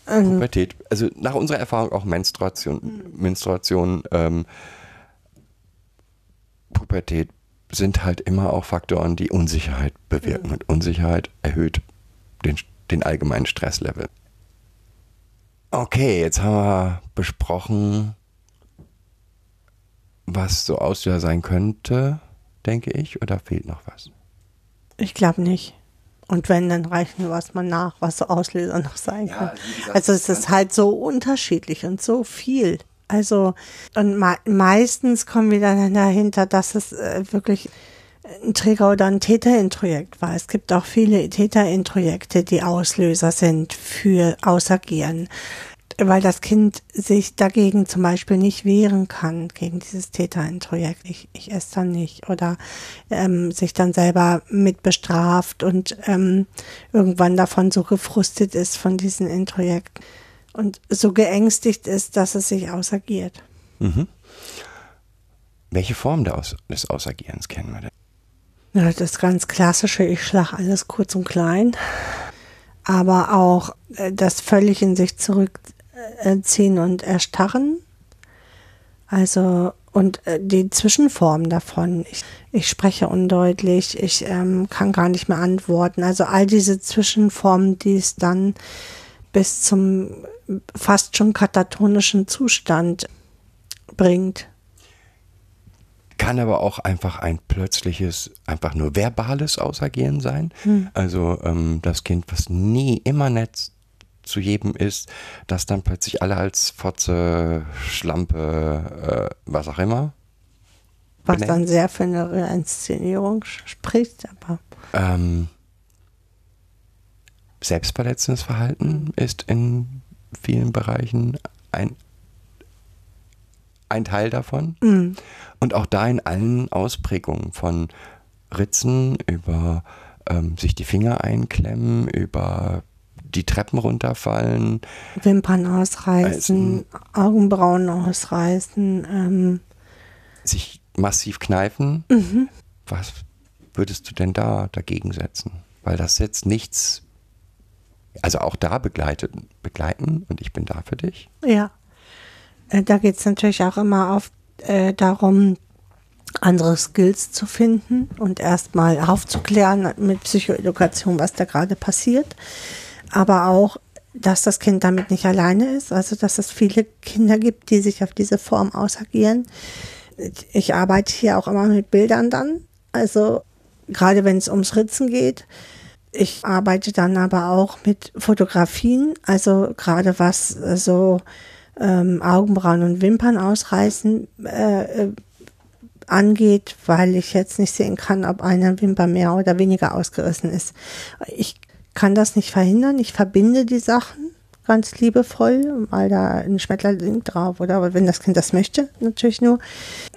ähm, Pubertät, also nach unserer Erfahrung auch Menstruation, mhm. Menstruation, ähm, Pubertät sind halt immer auch Faktoren, die Unsicherheit bewirken. Mhm. Und Unsicherheit erhöht den, den allgemeinen Stresslevel. Okay, jetzt haben wir besprochen, was so Auslöser sein könnte, denke ich, oder fehlt noch was? Ich glaube nicht. Und wenn, dann reichen wir erstmal nach, was so Auslöser noch sein ja, kann. Gesagt, also es ist halt so unterschiedlich und so viel. Also, und me meistens kommen wir dann dahinter, dass es äh, wirklich ein Träger oder ein Täterintrojekt war. Es gibt auch viele Täterintrojekte, die Auslöser sind für Ausagieren weil das Kind sich dagegen zum Beispiel nicht wehren kann, gegen dieses Täterintrojekt. Ich, ich esse dann nicht. Oder ähm, sich dann selber mit bestraft und ähm, irgendwann davon so gefrustet ist von diesem Introjekt und so geängstigt ist, dass es sich ausagiert. Mhm. Welche Form des Ausagierens kennen wir denn? Ja, das ganz klassische, ich schlag alles kurz und klein aber auch äh, das völlig in sich zurück ziehen und erstarren. Also und äh, die Zwischenform davon. Ich, ich spreche undeutlich, ich ähm, kann gar nicht mehr antworten. Also all diese Zwischenformen, die es dann bis zum fast schon katatonischen Zustand bringt. Kann aber auch einfach ein plötzliches, einfach nur verbales Ausagieren sein. Hm. Also ähm, das Kind, was nie immer nett zu jedem ist, dass dann plötzlich alle als Fotze, Schlampe, äh, was auch immer. Was benennt. dann sehr für eine Inszenierung spricht, aber. Ähm, selbstverletzendes Verhalten ist in vielen Bereichen ein, ein Teil davon. Mhm. Und auch da in allen Ausprägungen von Ritzen über ähm, sich die Finger einklemmen, über die Treppen runterfallen. Wimpern ausreißen, also, Augenbrauen ausreißen. Ähm. Sich massiv kneifen. Mhm. Was würdest du denn da dagegen setzen? Weil das jetzt nichts, also auch da begleitet, begleiten und ich bin da für dich. Ja, äh, da geht es natürlich auch immer auf, äh, darum, andere Skills zu finden und erstmal aufzuklären mit Psychoedukation, was da gerade passiert aber auch, dass das Kind damit nicht alleine ist, also dass es viele Kinder gibt, die sich auf diese Form ausagieren. Ich arbeite hier auch immer mit Bildern dann, also gerade wenn es ums Ritzen geht. Ich arbeite dann aber auch mit Fotografien, also gerade was so ähm, Augenbrauen und Wimpern ausreißen äh, äh, angeht, weil ich jetzt nicht sehen kann, ob eine Wimper mehr oder weniger ausgerissen ist. Ich kann das nicht verhindern. Ich verbinde die Sachen ganz liebevoll, mal da ein Schmetterling drauf oder wenn das Kind das möchte, natürlich nur.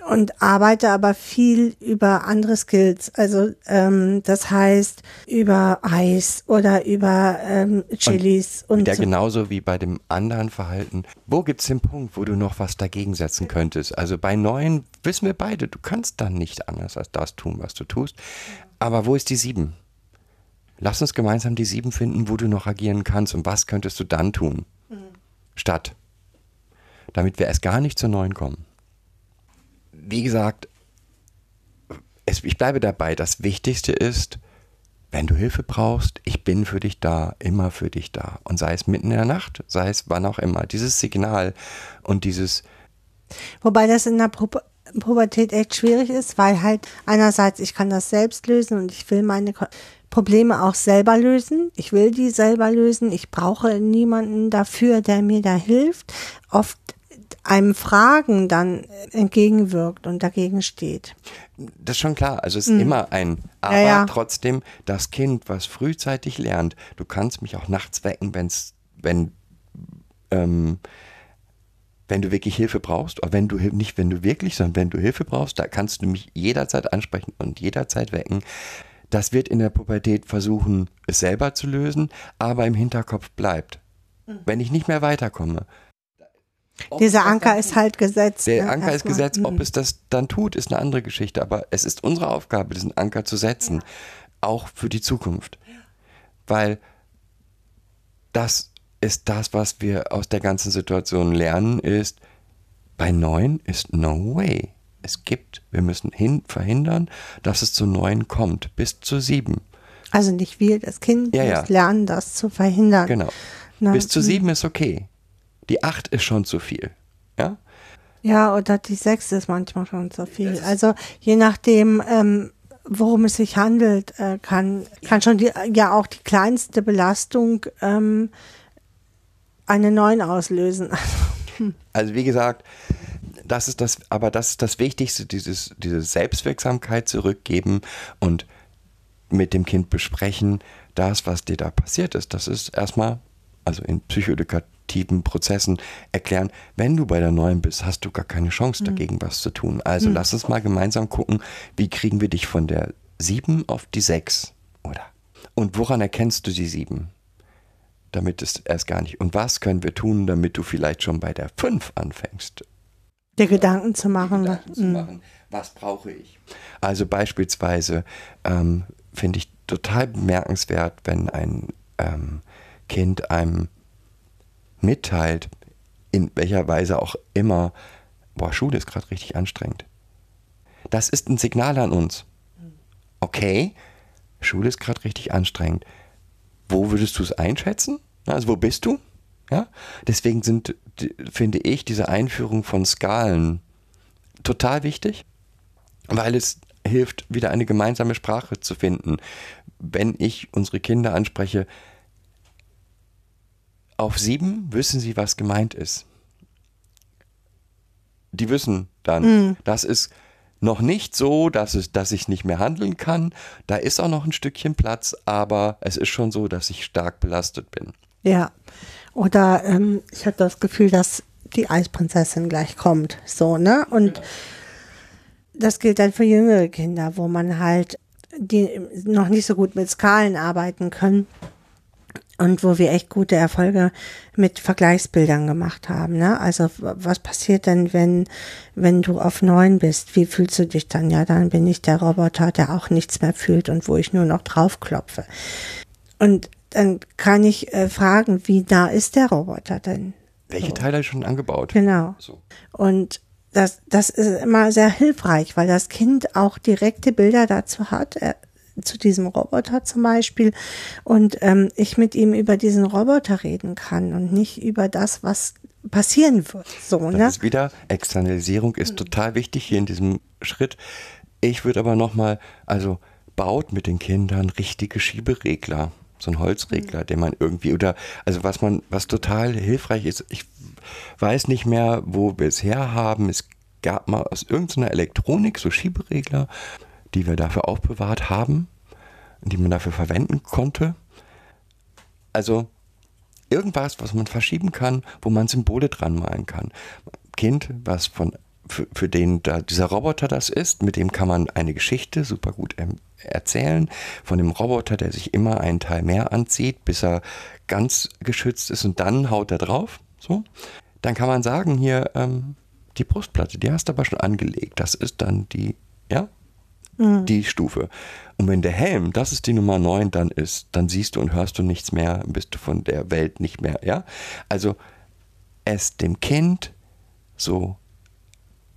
Und arbeite aber viel über andere Skills. Also ähm, das heißt über Eis oder über ähm, Chilis. Und, und ja, so. genauso wie bei dem anderen Verhalten. Wo gibt es den Punkt, wo du noch was dagegen setzen könntest? Also bei neuen wissen wir beide, du kannst dann nicht anders als das tun, was du tust. Aber wo ist die sieben? Lass uns gemeinsam die sieben finden, wo du noch agieren kannst und was könntest du dann tun? Statt. Damit wir erst gar nicht zur neuen kommen. Wie gesagt, es, ich bleibe dabei, das Wichtigste ist, wenn du Hilfe brauchst, ich bin für dich da, immer für dich da. Und sei es mitten in der Nacht, sei es wann auch immer. Dieses Signal und dieses, Wobei das in der Pu Pubertät echt schwierig ist, weil halt einerseits ich kann das selbst lösen und ich will meine Probleme auch selber lösen. Ich will die selber lösen. Ich brauche niemanden dafür, der mir da hilft. Oft einem Fragen dann entgegenwirkt und dagegen steht. das ist schon klar. Also es ist immer ein, aber Mhm. ja. trotzdem das Kind, was frühzeitig lernt, du kannst mich auch nachts wecken, wenn's, wenn, ähm, wenn du wirklich Hilfe brauchst, oder wenn du nicht, wenn du wirklich, sondern wenn du Hilfe brauchst, da kannst du mich jederzeit ansprechen und jederzeit wecken. Das wird in der Pubertät versuchen, es selber zu lösen, aber im Hinterkopf bleibt. Mhm. Wenn ich nicht mehr weiterkomme. ob Dieser Anker ist halt gesetzt. Der ne, Anker ist gesetzt, ob Mhm. es das dann tut, ist eine andere Geschichte. Aber es ist unsere Aufgabe, diesen Anker zu setzen, auch für die Zukunft. Weil das ist das, was wir aus der ganzen Situation lernen, ist, bei neun ist no way. Es gibt, wir müssen hin, verhindern, dass es zu neun kommt, bis zu sieben. Also nicht wir, das Kind Ja, muss ja. lernen, das zu verhindern. Genau. Na, bis zu mhm. sieben ist okay. Die acht ist schon zu viel. Ja? Ja, oder die sechs ist manchmal schon zu viel. Also je nachdem, ähm, worum es sich handelt, äh, kann, kann schon die, ja auch die kleinste Belastung ähm, eine neun auslösen. (laughs) Also wie gesagt, das ist das, aber das ist das Wichtigste, dieses, diese Selbstwirksamkeit zurückgeben und mit dem Kind besprechen, das, was dir da passiert ist. Das ist erstmal, also in psychoedukativen Prozessen erklären, wenn du bei der Neuen bist, hast du gar keine Chance dagegen was zu tun. Also lass uns mal gemeinsam gucken, wie kriegen wir dich von der sieben auf die sechs, oder? Und woran erkennst du die sieben? damit es erst gar nicht. Und was können wir tun, damit du vielleicht schon bei der 5 anfängst? Dir Gedanken zu machen. Gedanken zu Mhm. machen, was brauche ich? Also beispielsweise ähm, finde ich total bemerkenswert, wenn ein ähm, Kind einem mitteilt, in welcher Weise auch immer, boah, Schule ist gerade richtig anstrengend. Das ist ein Signal an uns. Okay, Schule ist gerade richtig anstrengend. Wo würdest du es einschätzen? Also wo bist du? Ja, deswegen sind, finde ich, diese Einführung von Skalen total wichtig, weil es hilft, wieder eine gemeinsame Sprache zu finden. Wenn ich unsere Kinder anspreche, auf sieben wissen sie, was gemeint ist. Die wissen dann, das ist noch nicht so, dass, es, dass ich nicht mehr handeln kann. Da ist auch noch ein Stückchen Platz, aber es ist schon so, dass ich stark belastet bin. Ja. Oder ähm, ich habe das Gefühl, dass die Eisprinzessin gleich kommt. So, ne? Und das gilt dann für jüngere Kinder, wo man halt die noch nicht so gut mit Skalen arbeiten können. Und wo wir echt gute Erfolge mit Vergleichsbildern gemacht haben. Ne? Also was passiert denn, wenn, wenn du auf neun bist? Wie fühlst du dich dann? Ja, dann bin ich der Roboter, der auch nichts mehr fühlt und wo ich nur noch draufklopfe. Und dann kann ich äh, fragen, wie nah ist der Roboter denn? Welche Teile schon angebaut? Genau. So. Und das, das ist immer sehr hilfreich, weil das Kind auch direkte Bilder dazu hat, äh, zu diesem Roboter zum Beispiel. Und ähm, ich mit ihm über diesen Roboter reden kann und nicht über das, was passieren wird. So, Das ne? ist wieder, Externalisierung ist total wichtig hier in diesem Schritt. Ich würde aber nochmal, also baut mit den Kindern richtige Schieberegler. So ein Holzregler, den man irgendwie, oder, also was man, was total hilfreich ist, ich weiß nicht mehr, wo wir es herhaben. Es gab mal aus irgendeiner Elektronik so Schieberegler, die wir dafür aufbewahrt haben, die man dafür verwenden konnte. Also irgendwas, was man verschieben kann, wo man Symbole dran malen kann. Kind, was von für, für den da dieser Roboter das ist, mit dem kann man eine Geschichte super gut erzählen. Von dem Roboter, der sich immer einen Teil mehr anzieht, bis er ganz geschützt ist und dann haut er drauf. So, dann kann man sagen hier ähm, die Brustplatte, die hast du aber schon angelegt. Das ist dann die, ja, die Stufe. Und wenn der Helm, das ist die Nummer 9, dann ist, dann siehst du und hörst du nichts mehr, bist du von der Welt nicht mehr, ja? Also es dem Kind so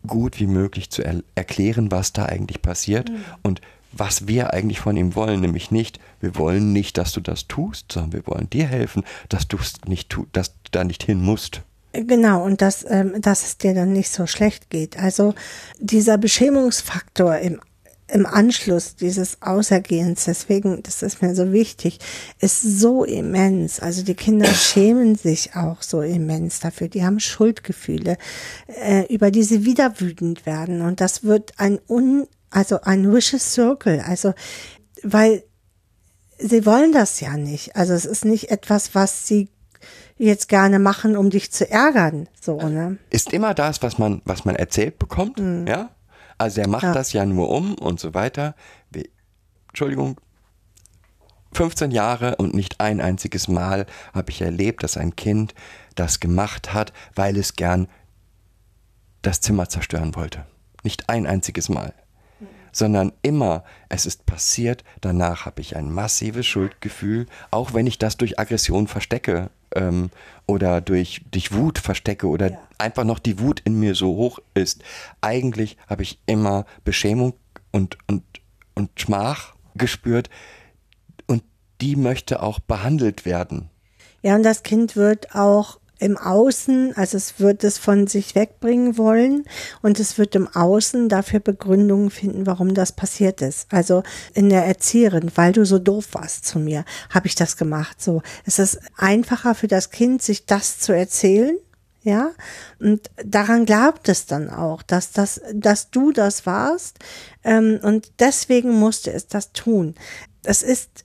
gut wie möglich zu er erklären, was da eigentlich passiert und was wir eigentlich von ihm wollen, nämlich nicht, wir wollen nicht, dass du das tust, sondern wir wollen dir helfen, dass du es nicht tu, dass du da nicht hin musst. Genau, und dass, ähm, dass es dir dann nicht so schlecht geht. Also dieser Beschämungsfaktor im, im Anschluss dieses Außergehens, deswegen, das ist mir so wichtig, ist so immens. Also die Kinder (coughs) schämen sich auch so immens dafür. Die haben Schuldgefühle, äh, über die sie wieder wütend werden. Und das wird ein un, also ein vicious circle. Also, weil sie wollen das ja nicht. Also es ist nicht etwas, was sie jetzt gerne machen, um dich zu ärgern. So, ne? Ist immer das, was man, was man erzählt bekommt, ja? Also er macht Ja. das ja nur um und so weiter. Wie, Entschuldigung, 15 Jahre und nicht ein einziges Mal habe ich erlebt, dass ein Kind das gemacht hat, weil es gern das Zimmer zerstören wollte. Nicht ein einziges Mal. Sondern immer, es ist passiert, danach habe ich ein massives Schuldgefühl, auch wenn ich das durch Aggression verstecke ähm, oder durch, durch Wut verstecke oder einfach noch die Wut in mir so hoch ist. Eigentlich habe ich immer Beschämung und, und, und Schmach gespürt und die möchte auch behandelt werden. Ja, und das Kind wird auch im Außen, also es wird es von sich wegbringen wollen und es wird im Außen dafür Begründungen finden, warum das passiert ist. Also in der Erzieherin, weil du so doof warst zu mir, habe ich das gemacht. So, es ist einfacher für das Kind, sich das zu erzählen. Ja, und daran glaubt es dann auch, dass das, dass du das warst, ähm, und deswegen musste es das tun. Es ist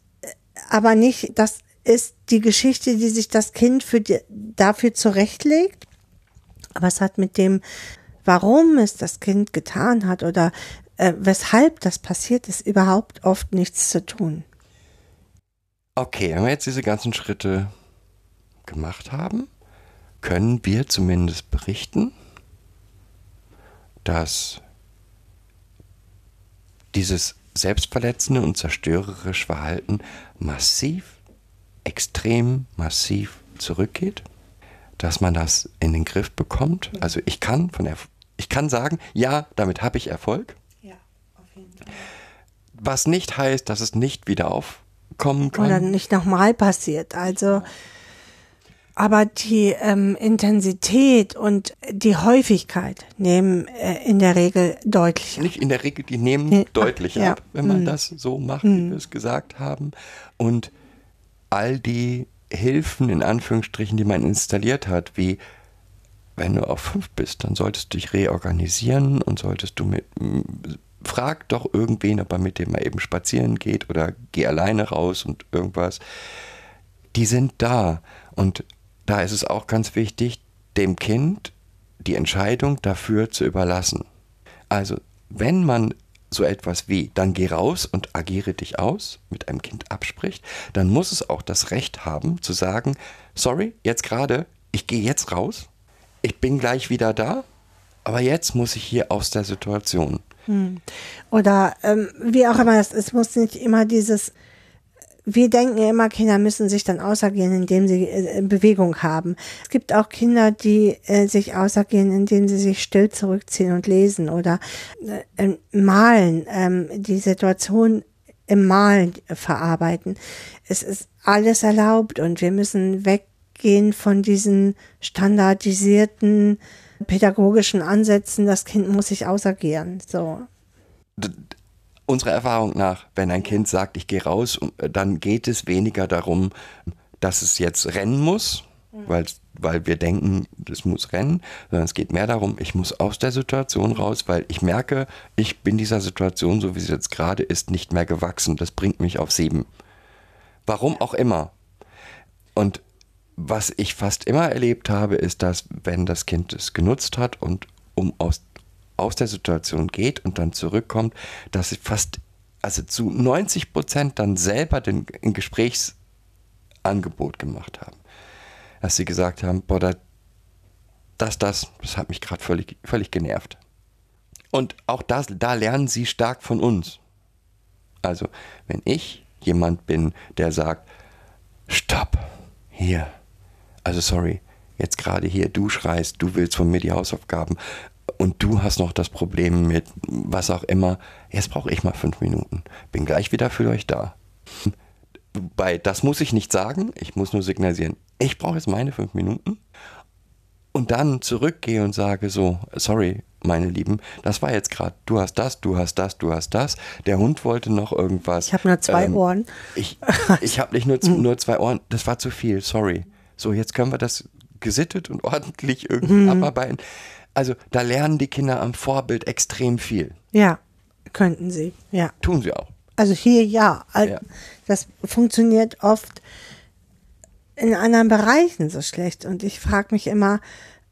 aber nicht, das ist die Geschichte, die sich das Kind für die, dafür zurechtlegt. Aber es hat mit dem, warum es das Kind getan hat oder äh, weshalb das passiert ist, überhaupt oft nichts zu tun. Okay, wenn wir jetzt diese ganzen Schritte gemacht haben, können wir zumindest berichten, dass dieses selbstverletzende und zerstörerische Verhalten massiv, extrem massiv zurückgeht, dass man das in den Griff bekommt. Also ich kann von Erf ich kann sagen, ja, damit habe ich Erfolg. Ja, auf jeden Fall. Was nicht heißt, dass es nicht wieder aufkommen kann. Oder nicht nochmal passiert. Also, aber die ähm, Intensität und die Häufigkeit nehmen äh, in der Regel deutlich ab. Nicht in der Regel, die nehmen Nee, deutlich ja. ab, wenn man Mhm. das so macht, wie wir es gesagt haben. Und all die Hilfen, in Anführungsstrichen, die man installiert hat, wie wenn du auf fünf bist, dann solltest du dich reorganisieren und solltest du mit, frag doch irgendwen, ob er mit dem mal eben spazieren geht oder geh alleine raus und irgendwas. Die sind da. Und da ist es auch ganz wichtig, dem Kind die Entscheidung dafür zu überlassen. Also, wenn man so etwas wie, dann geh raus und agiere dich aus, mit einem Kind abspricht, dann muss es auch das Recht haben zu sagen, sorry, jetzt gerade, ich gehe jetzt raus, ich bin gleich wieder da, aber jetzt muss ich hier aus der Situation. Oder ähm, wie auch immer, es, es muss nicht immer dieses, wir denken immer, Kinder müssen sich dann außergehen, indem sie äh, Bewegung haben. Es gibt auch Kinder, die äh, sich außergehen, indem sie sich still zurückziehen und lesen oder äh, malen, ähm, die Situation im Malen verarbeiten. Es ist alles erlaubt und wir müssen weggehen von diesen standardisierten pädagogischen Ansätzen. Das Kind muss sich außergehen. So. D- Unserer Erfahrung nach, wenn ein Kind sagt, ich gehe raus, dann geht es weniger darum, dass es jetzt rennen muss, weil, weil wir denken, es muss rennen, sondern es geht mehr darum, ich muss aus der Situation raus, weil ich merke, ich bin dieser Situation, so wie sie jetzt gerade ist, nicht mehr gewachsen. Das bringt mich auf sieben. Warum auch immer. Und was ich fast immer erlebt habe, ist, dass wenn das Kind es genutzt hat und um aus, aus der Situation geht und dann zurückkommt, dass sie fast, also zu 90 Prozent dann selber den, ein Gesprächsangebot gemacht haben. Dass sie gesagt haben, boah, da, das, das, das hat mich gerade völlig, völlig genervt. Und auch das, da lernen sie stark von uns. Also, wenn ich jemand bin, der sagt, stopp, hier, also sorry, jetzt gerade hier, du schreist, du willst von mir die Hausaufgaben und du hast noch das Problem mit was auch immer, jetzt brauche ich mal fünf Minuten, bin gleich wieder für euch da. Bei das muss ich nicht sagen, ich muss nur signalisieren, ich brauche jetzt meine fünf Minuten und dann zurückgehe und sage so, sorry, meine Lieben, das war jetzt gerade, du hast das, du hast das, du hast das. Der Hund wollte noch irgendwas. Ich habe nur zwei Ähm, Ohren. Ich, ich habe nicht nur, (laughs) nur zwei Ohren, das war zu viel, sorry. So, jetzt können wir das gesittet und (laughs) ordentlich irgendwie abarbeiten. Also da lernen die Kinder am Vorbild extrem viel. Ja, könnten sie. Ja. Tun sie auch. Also hier ja. Ja. Das funktioniert oft in anderen Bereichen so schlecht. Und ich frage mich immer,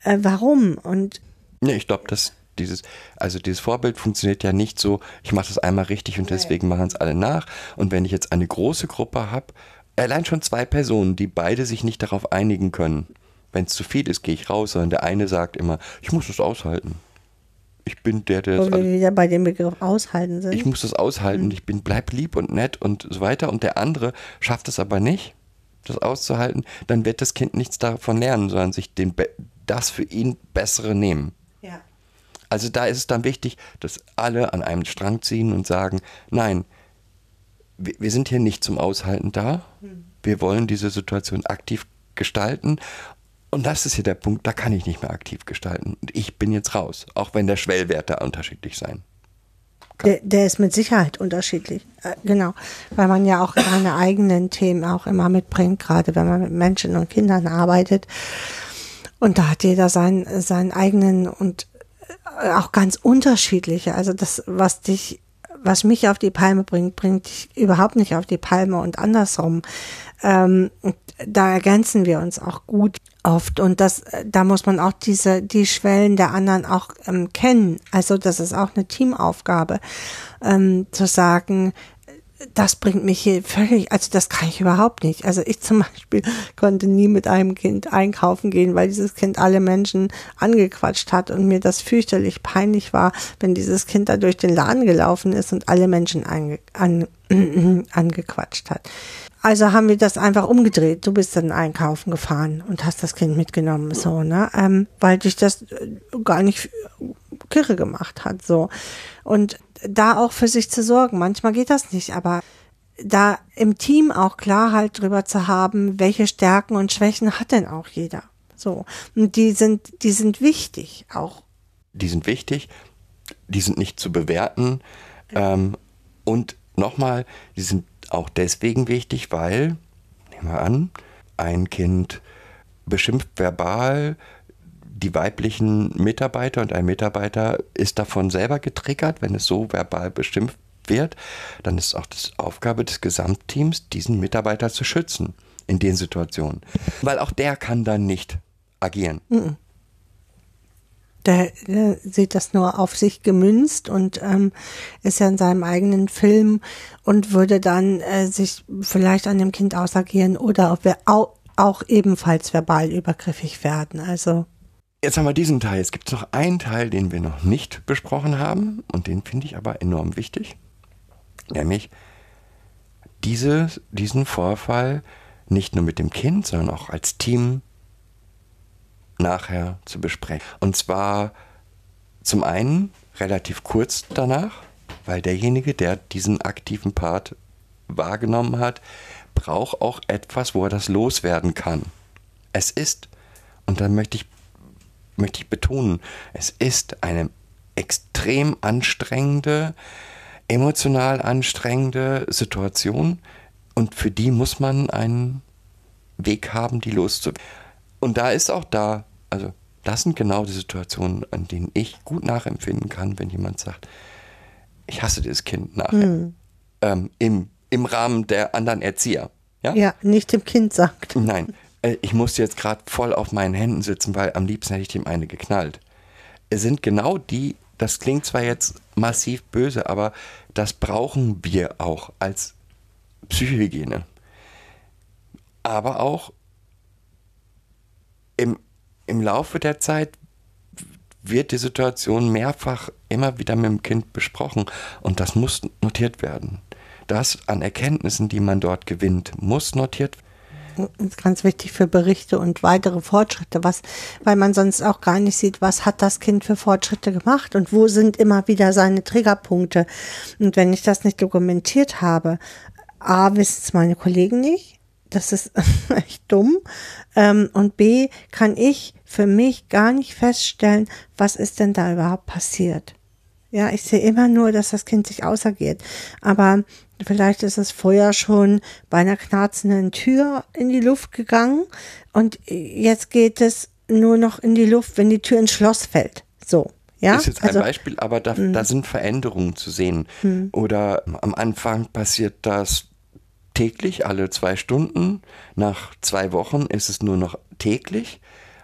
äh, warum? Und Nee, ich glaube, dass dieses, also dieses Vorbild funktioniert ja nicht so, ich mache das einmal richtig und deswegen machen es alle nach. Und wenn ich jetzt eine große Gruppe habe, allein schon zwei Personen, die beide sich nicht darauf einigen können, wenn es zu viel ist, gehe ich raus, sondern der eine sagt immer, ich muss das aushalten. Ich bin der, der wo wir wieder bei dem Begriff aushalten sind. ich muss das aushalten, ich bin, bleib lieb und nett und so weiter. Und der andere schafft es aber nicht, das auszuhalten, dann wird das Kind nichts davon lernen, sondern sich den, das für ihn Bessere nehmen. ja. Also da ist es dann wichtig, dass alle an einem Strang ziehen und sagen, nein, wir, wir sind hier nicht zum Aushalten da. Wir wollen diese Situation aktiv gestalten. Und das ist hier der Punkt, da kann ich nicht mehr aktiv gestalten. Und ich bin jetzt raus, auch wenn der Schwellwert da unterschiedlich sein. Der, der ist mit Sicherheit unterschiedlich. Äh, genau. Weil man ja auch seine eigenen Themen auch immer mitbringt, gerade wenn man mit Menschen und Kindern arbeitet. Und da hat jeder seinen, seinen eigenen und äh, auch ganz unterschiedliche. Also das, was dich, was mich auf die Palme bringt, bringt dich überhaupt nicht auf die Palme und andersrum. Ähm, da ergänzen wir uns auch gut oft und das, äh, da muss man auch diese, die Schwellen der anderen auch ähm, kennen. Also das ist auch eine Teamaufgabe, ähm, zu sagen, das bringt mich hier völlig, also das kann ich überhaupt nicht. Also ich zum (laughs) Beispiel konnte nie mit einem Kind einkaufen gehen, weil dieses Kind alle Menschen angequatscht hat und mir das fürchterlich peinlich war, wenn dieses Kind da durch den Laden gelaufen ist und alle Menschen ange, an, (clears throat) angequatscht hat. Also haben wir das einfach umgedreht. Du bist dann einkaufen gefahren und hast das Kind mitgenommen, so, ne? Ähm, weil dich das äh, gar nicht kirre gemacht hat, so. Und da auch für sich zu sorgen. Manchmal geht das nicht, aber da im Team auch Klarheit drüber zu haben, welche Stärken und Schwächen hat denn auch jeder. So. Und die sind, die sind wichtig auch. die sind wichtig, die sind nicht zu bewerten. Ähm, und nochmal, die sind auch deswegen wichtig, weil, nehmen wir an, ein Kind beschimpft verbal die weiblichen Mitarbeiter und ein Mitarbeiter ist davon selber getriggert, wenn es so verbal beschimpft wird, dann ist auch das Aufgabe des Gesamtteams, diesen Mitarbeiter zu schützen in den Situationen. Weil auch der kann dann nicht agieren. Der, der sieht das nur auf sich gemünzt und ähm, ist ja in seinem eigenen Film und würde dann äh, sich vielleicht an dem Kind ausagieren oder ob wir auch, auch ebenfalls verbal übergriffig werden. Also Jetzt haben wir diesen Teil. Jetzt gibt es noch einen Teil, den wir noch nicht besprochen haben und den finde ich aber enorm wichtig. Nämlich diese, diesen Vorfall nicht nur mit dem Kind, sondern auch als Team nachher zu besprechen. Und zwar zum einen relativ kurz danach, weil derjenige, der diesen aktiven Part wahrgenommen hat, braucht auch etwas, wo er das loswerden kann. Es ist, und dann möchte ich möchte ich betonen, es ist eine extrem anstrengende, emotional anstrengende Situation und für die muss man einen Weg haben, die loszuwerden. Und da ist auch da, also das sind genau die Situationen, an denen ich gut nachempfinden kann, wenn jemand sagt, ich hasse dieses Kind nachher. Ähm, im, Im Rahmen der anderen Erzieher. Ja? ja, nicht dem Kind sagt. (laughs) Nein, äh, ich musste jetzt gerade voll auf meinen Händen sitzen, weil am liebsten hätte ich dem eine geknallt. Es sind genau die, das klingt zwar jetzt massiv böse, aber das brauchen wir auch als Psychohygiene. Aber auch im, im Laufe der Zeit wird die Situation mehrfach immer wieder mit dem Kind besprochen und das muss notiert werden. Das an Erkenntnissen, die man dort gewinnt, muss notiert werden ist ganz wichtig für Berichte und weitere Fortschritte, was, weil man sonst auch gar nicht sieht, was hat das Kind für Fortschritte gemacht und wo sind immer wieder seine Triggerpunkte. Und wenn ich das nicht dokumentiert habe, A, wissen es meine Kollegen nicht, das ist (laughs) echt dumm. Ähm, und B, kann ich für mich gar nicht feststellen, was ist denn da überhaupt passiert. Ja, ich sehe immer nur, dass das Kind sich ausergeht. Aber vielleicht ist es vorher schon bei einer knarzenden Tür in die Luft gegangen und jetzt geht es nur noch in die Luft, wenn die Tür ins Schloss fällt. So. Ja, ist jetzt ein also, Beispiel, aber da, da, hm. sind Veränderungen zu sehen. Hm. Oder am Anfang passiert das täglich, alle zwei Stunden. Nach zwei Wochen ist es nur noch täglich.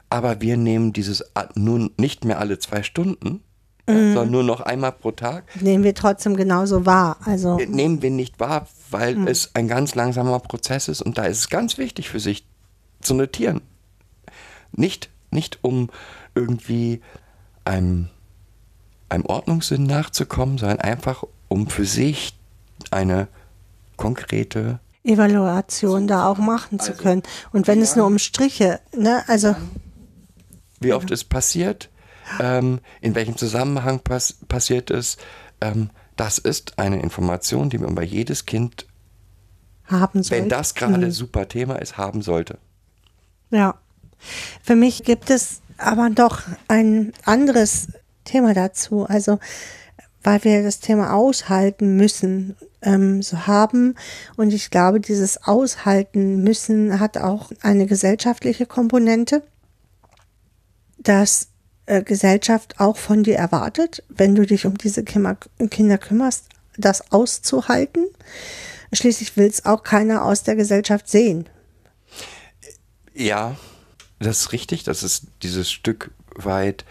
Aber wir nehmen dieses nun nicht mehr alle zwei Stunden, mhm. sondern nur noch einmal pro Tag. Nehmen wir trotzdem genauso wahr. Also nehmen wir nicht wahr, weil mhm. es ein ganz langsamer Prozess ist und da ist es ganz wichtig für sich zu notieren. Nicht, nicht um irgendwie einem, einem Ordnungssinn nachzukommen, sondern einfach um für sich eine konkrete Evaluation da auch machen also, zu können. Und wenn es nur um Striche, ne, also. Wie oft es passiert, ähm, in welchem Zusammenhang pass passiert ist. Ähm, das ist eine Information, die man bei jedes Kind haben sollte. Wenn das gerade mhm. super Thema ist, haben sollte. Ja. Für mich gibt es aber doch ein anderes Thema dazu. Also, weil wir das Thema aushalten müssen, ähm, so haben. Und ich glaube, dieses Aushalten müssen hat auch eine gesellschaftliche Komponente, dass äh, Gesellschaft auch von dir erwartet, wenn du dich um diese Kinder, Kinder kümmerst, das auszuhalten. Schließlich will es auch keiner aus der Gesellschaft sehen. Ja, das ist richtig. Das ist dieses Stück weit.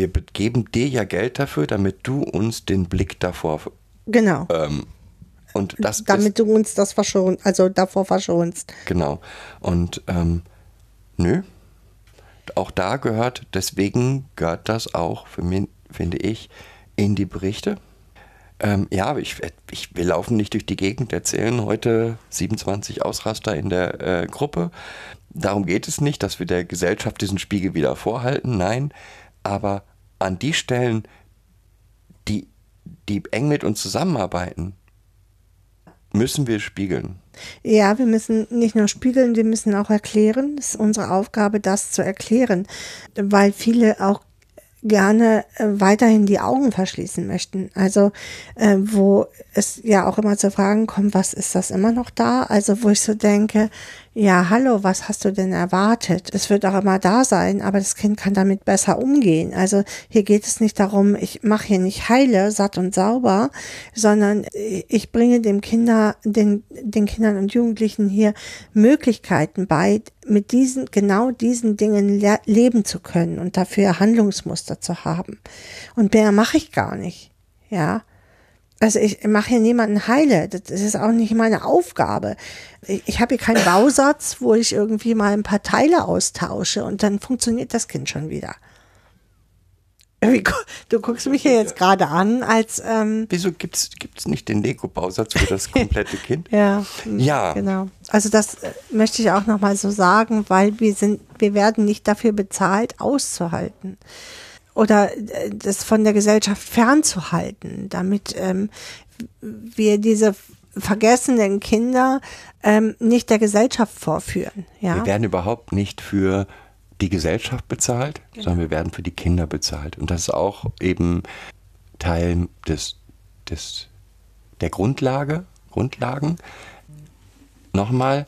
Wir geben dir ja Geld dafür, damit du uns den Blick davor. Genau. Ähm, und das damit du uns das verschonst, also davor verschonst. Genau. Und ähm, nö, auch da gehört, deswegen gehört das auch für mich, finde ich, in die Berichte. Ähm, ja, ich, ich, wir laufen nicht durch die Gegend, erzählen heute 27 Ausraster in der äh, Gruppe. Darum geht es nicht, dass wir der Gesellschaft diesen Spiegel wieder vorhalten, nein. Aber an die Stellen, die, die eng mit uns zusammenarbeiten, müssen wir spiegeln. Ja, wir müssen nicht nur spiegeln, wir müssen auch erklären. Es ist unsere Aufgabe, das zu erklären, weil viele auch gerne äh, weiterhin die Augen verschließen möchten. Also äh, wo es ja auch immer zu Fragen kommt, was ist das immer noch da? Also wo ich so denke, ja, hallo, was hast du denn erwartet? Es wird auch immer da sein, aber das Kind kann damit besser umgehen. Also hier geht es nicht darum, ich mache hier nicht heile, satt und sauber, sondern ich bringe dem Kinder, den, den Kindern und Jugendlichen hier Möglichkeiten bei, mit diesen, genau diesen Dingen le leben zu können und dafür Handlungsmuster zu haben. Und mehr mache ich gar nicht. Ja. Also ich mache hier niemanden heile. Das ist auch nicht meine Aufgabe. Ich, ich habe hier keinen Bausatz, wo ich irgendwie mal ein paar Teile austausche und dann funktioniert das Kind schon wieder. Du guckst mich hier jetzt gerade an, als ähm Wieso gibt's gibt's nicht den Lego-Bausatz für das (laughs) komplette Kind? ja, ja, genau. Also das äh, möchte ich auch noch mal so sagen, weil wir sind, wir werden nicht dafür bezahlt, auszuhalten oder äh, das von der Gesellschaft fernzuhalten, damit ähm, wir diese vergessenen Kinder ähm, nicht der Gesellschaft vorführen. Ja? Wir werden überhaupt nicht für die Gesellschaft bezahlt, genau. sondern wir werden für die Kinder bezahlt. Und das ist auch eben Teil des, des, der Grundlage, Grundlagen. Nochmal,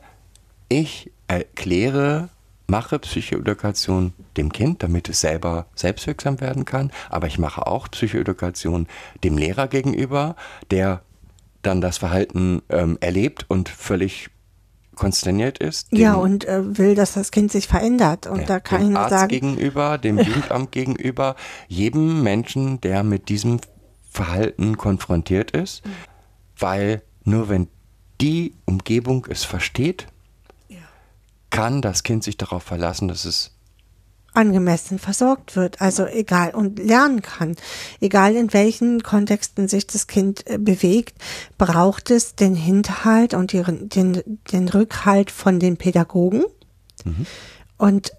ich erkläre mache Psychoedukation dem Kind, damit es selber selbstwirksam werden kann, aber ich mache auch Psychoedukation dem Lehrer gegenüber, der dann das Verhalten ähm, erlebt und völlig konsterniert ist. Ja, und äh, will, dass das Kind sich verändert. Und ja, da kann dem ich Arzt sagen. gegenüber, dem (laughs) Jugendamt gegenüber, jedem Menschen, der mit diesem Verhalten konfrontiert ist, weil nur wenn die Umgebung es versteht, kann das Kind sich darauf verlassen, dass es angemessen versorgt wird, also egal und lernen kann, egal in welchen Kontexten sich das Kind äh, bewegt, braucht es den Hinterhalt und ihren, den, den Rückhalt von den Pädagogen. Und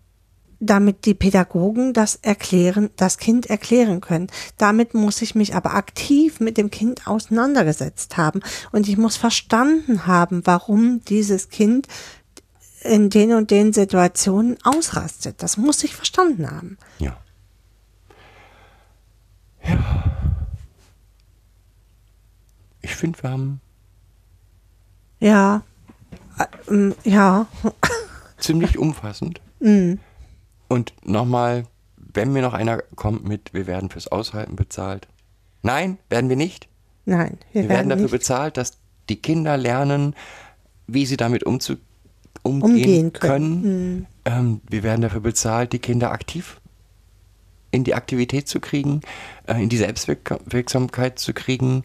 damit die Pädagogen das erklären, das Kind erklären können. Damit muss ich mich aber aktiv mit dem Kind auseinandergesetzt haben. Und ich muss verstanden haben, warum dieses Kind in den und den Situationen ausrastet. Das muss ich verstanden haben. Ja. Ja. Ich finde, wir haben Ja, äh, ähm, ja, (laughs) ziemlich umfassend. Und nochmal, wenn mir noch einer kommt mit, wir werden fürs Aushalten bezahlt. Nein, werden wir nicht. nein, wir, Wir werden dafür nicht bezahlt, dass die Kinder lernen, wie sie damit umzu umgehen, Umgehen können. können. Ähm, wir werden dafür bezahlt, die Kinder aktiv in die Aktivität zu kriegen, äh, in die Selbstwirksamkeit zu kriegen,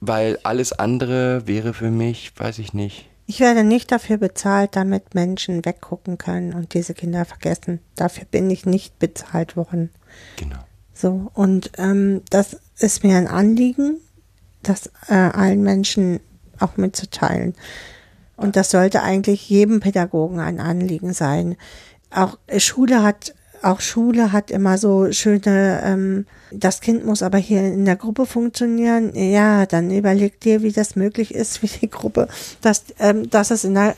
weil alles andere wäre für mich, weiß ich nicht. Ich werde nicht dafür bezahlt, damit Menschen weggucken können und diese Kinder vergessen. Dafür bin ich nicht bezahlt worden. Genau. So, und ähm, das ist mir ein Anliegen, das äh, allen Menschen auch mitzuteilen. Und das sollte eigentlich jedem Pädagogen ein Anliegen sein. Auch äh, Schule hat, auch Schule hat immer so schöne, ähm, das Kind muss aber hier in der Gruppe funktionieren. Ja, dann überleg dir, wie das möglich ist, wie die Gruppe, dass, ähm, dass es in der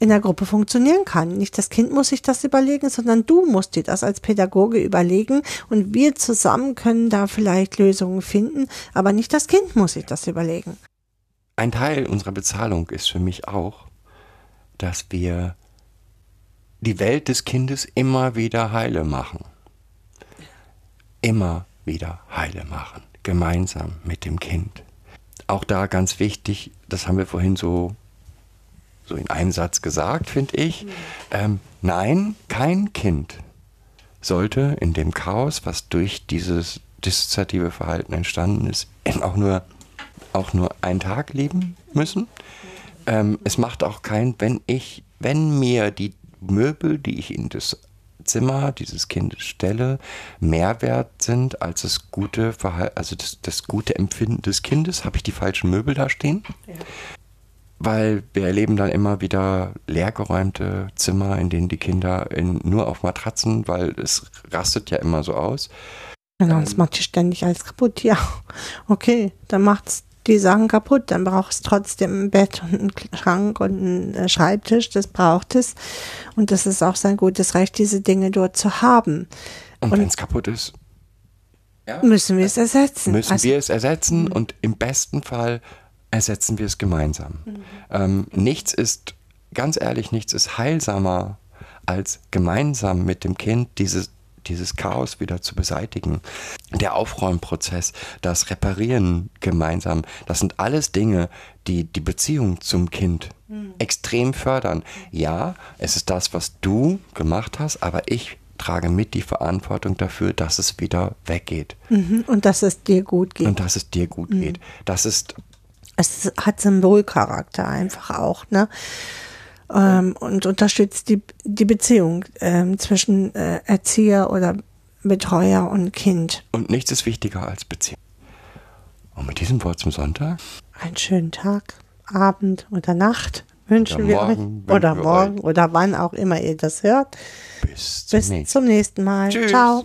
in der Gruppe funktionieren kann. Nicht das Kind muss sich das überlegen, sondern du musst dir das als Pädagoge überlegen und wir zusammen können da vielleicht Lösungen finden, aber nicht das Kind muss sich das überlegen. Ein Teil unserer Bezahlung ist für mich auch, dass wir die Welt des Kindes immer wieder heile machen. Immer wieder heile machen. Gemeinsam mit dem Kind. Auch da ganz wichtig, das haben wir vorhin so, so in einem Satz gesagt, finde ich. Ähm, nein, kein Kind sollte in dem Chaos, was durch dieses dissoziative Verhalten entstanden ist, (laughs) auch nur, auch nur einen Tag leben müssen. Ähm, es macht auch kein, wenn ich, wenn mir die Möbel, die ich in das Zimmer dieses Kindes stelle, mehr wert sind als das gute Verhalten, also das, das gute Empfinden des Kindes, habe ich die falschen Möbel da stehen. Weil wir erleben dann immer wieder leergeräumte Zimmer, in denen die Kinder in, nur auf Matratzen, weil es rastet ja immer so aus. Genau, das macht dir ständig alles kaputt. Ja, okay, dann macht's die Sachen kaputt. Dann braucht es trotzdem ein Bett und einen Schrank und einen äh, Schreibtisch. Das braucht es. Und das ist auch sein gutes Recht, diese Dinge dort zu haben. Und, Und- wenn es kaputt ist, ja, Müssen wir es ersetzen. müssen Also- wir es ersetzen und im besten Fall ersetzen wir es gemeinsam. Ähm, nichts ist, ganz ehrlich, nichts ist heilsamer, als gemeinsam mit dem Kind dieses, dieses Chaos wieder zu beseitigen. Der Aufräumprozess, das Reparieren gemeinsam, das sind alles Dinge, die die Beziehung zum Kind extrem fördern. Ja, es ist das, was du gemacht hast, aber ich trage mit die Verantwortung dafür, dass es wieder weggeht Mhm, Und dass es dir gut geht. und dass es dir gut geht. Das ist es hat Symbolcharakter einfach auch, ne? Ähm, und unterstützt die, die Beziehung ähm, zwischen äh, Erzieher oder Betreuer und Kind. und nichts ist wichtiger als Beziehung. Und mit diesem Wort zum Sonntag Einen schönen Tag, Abend oder Nacht wünschen Oder wir morgen, euch. Oder morgen oder wann auch immer ihr das hört. bis zum Bis nächsten zum nächsten Mal. Tschüss. Ciao.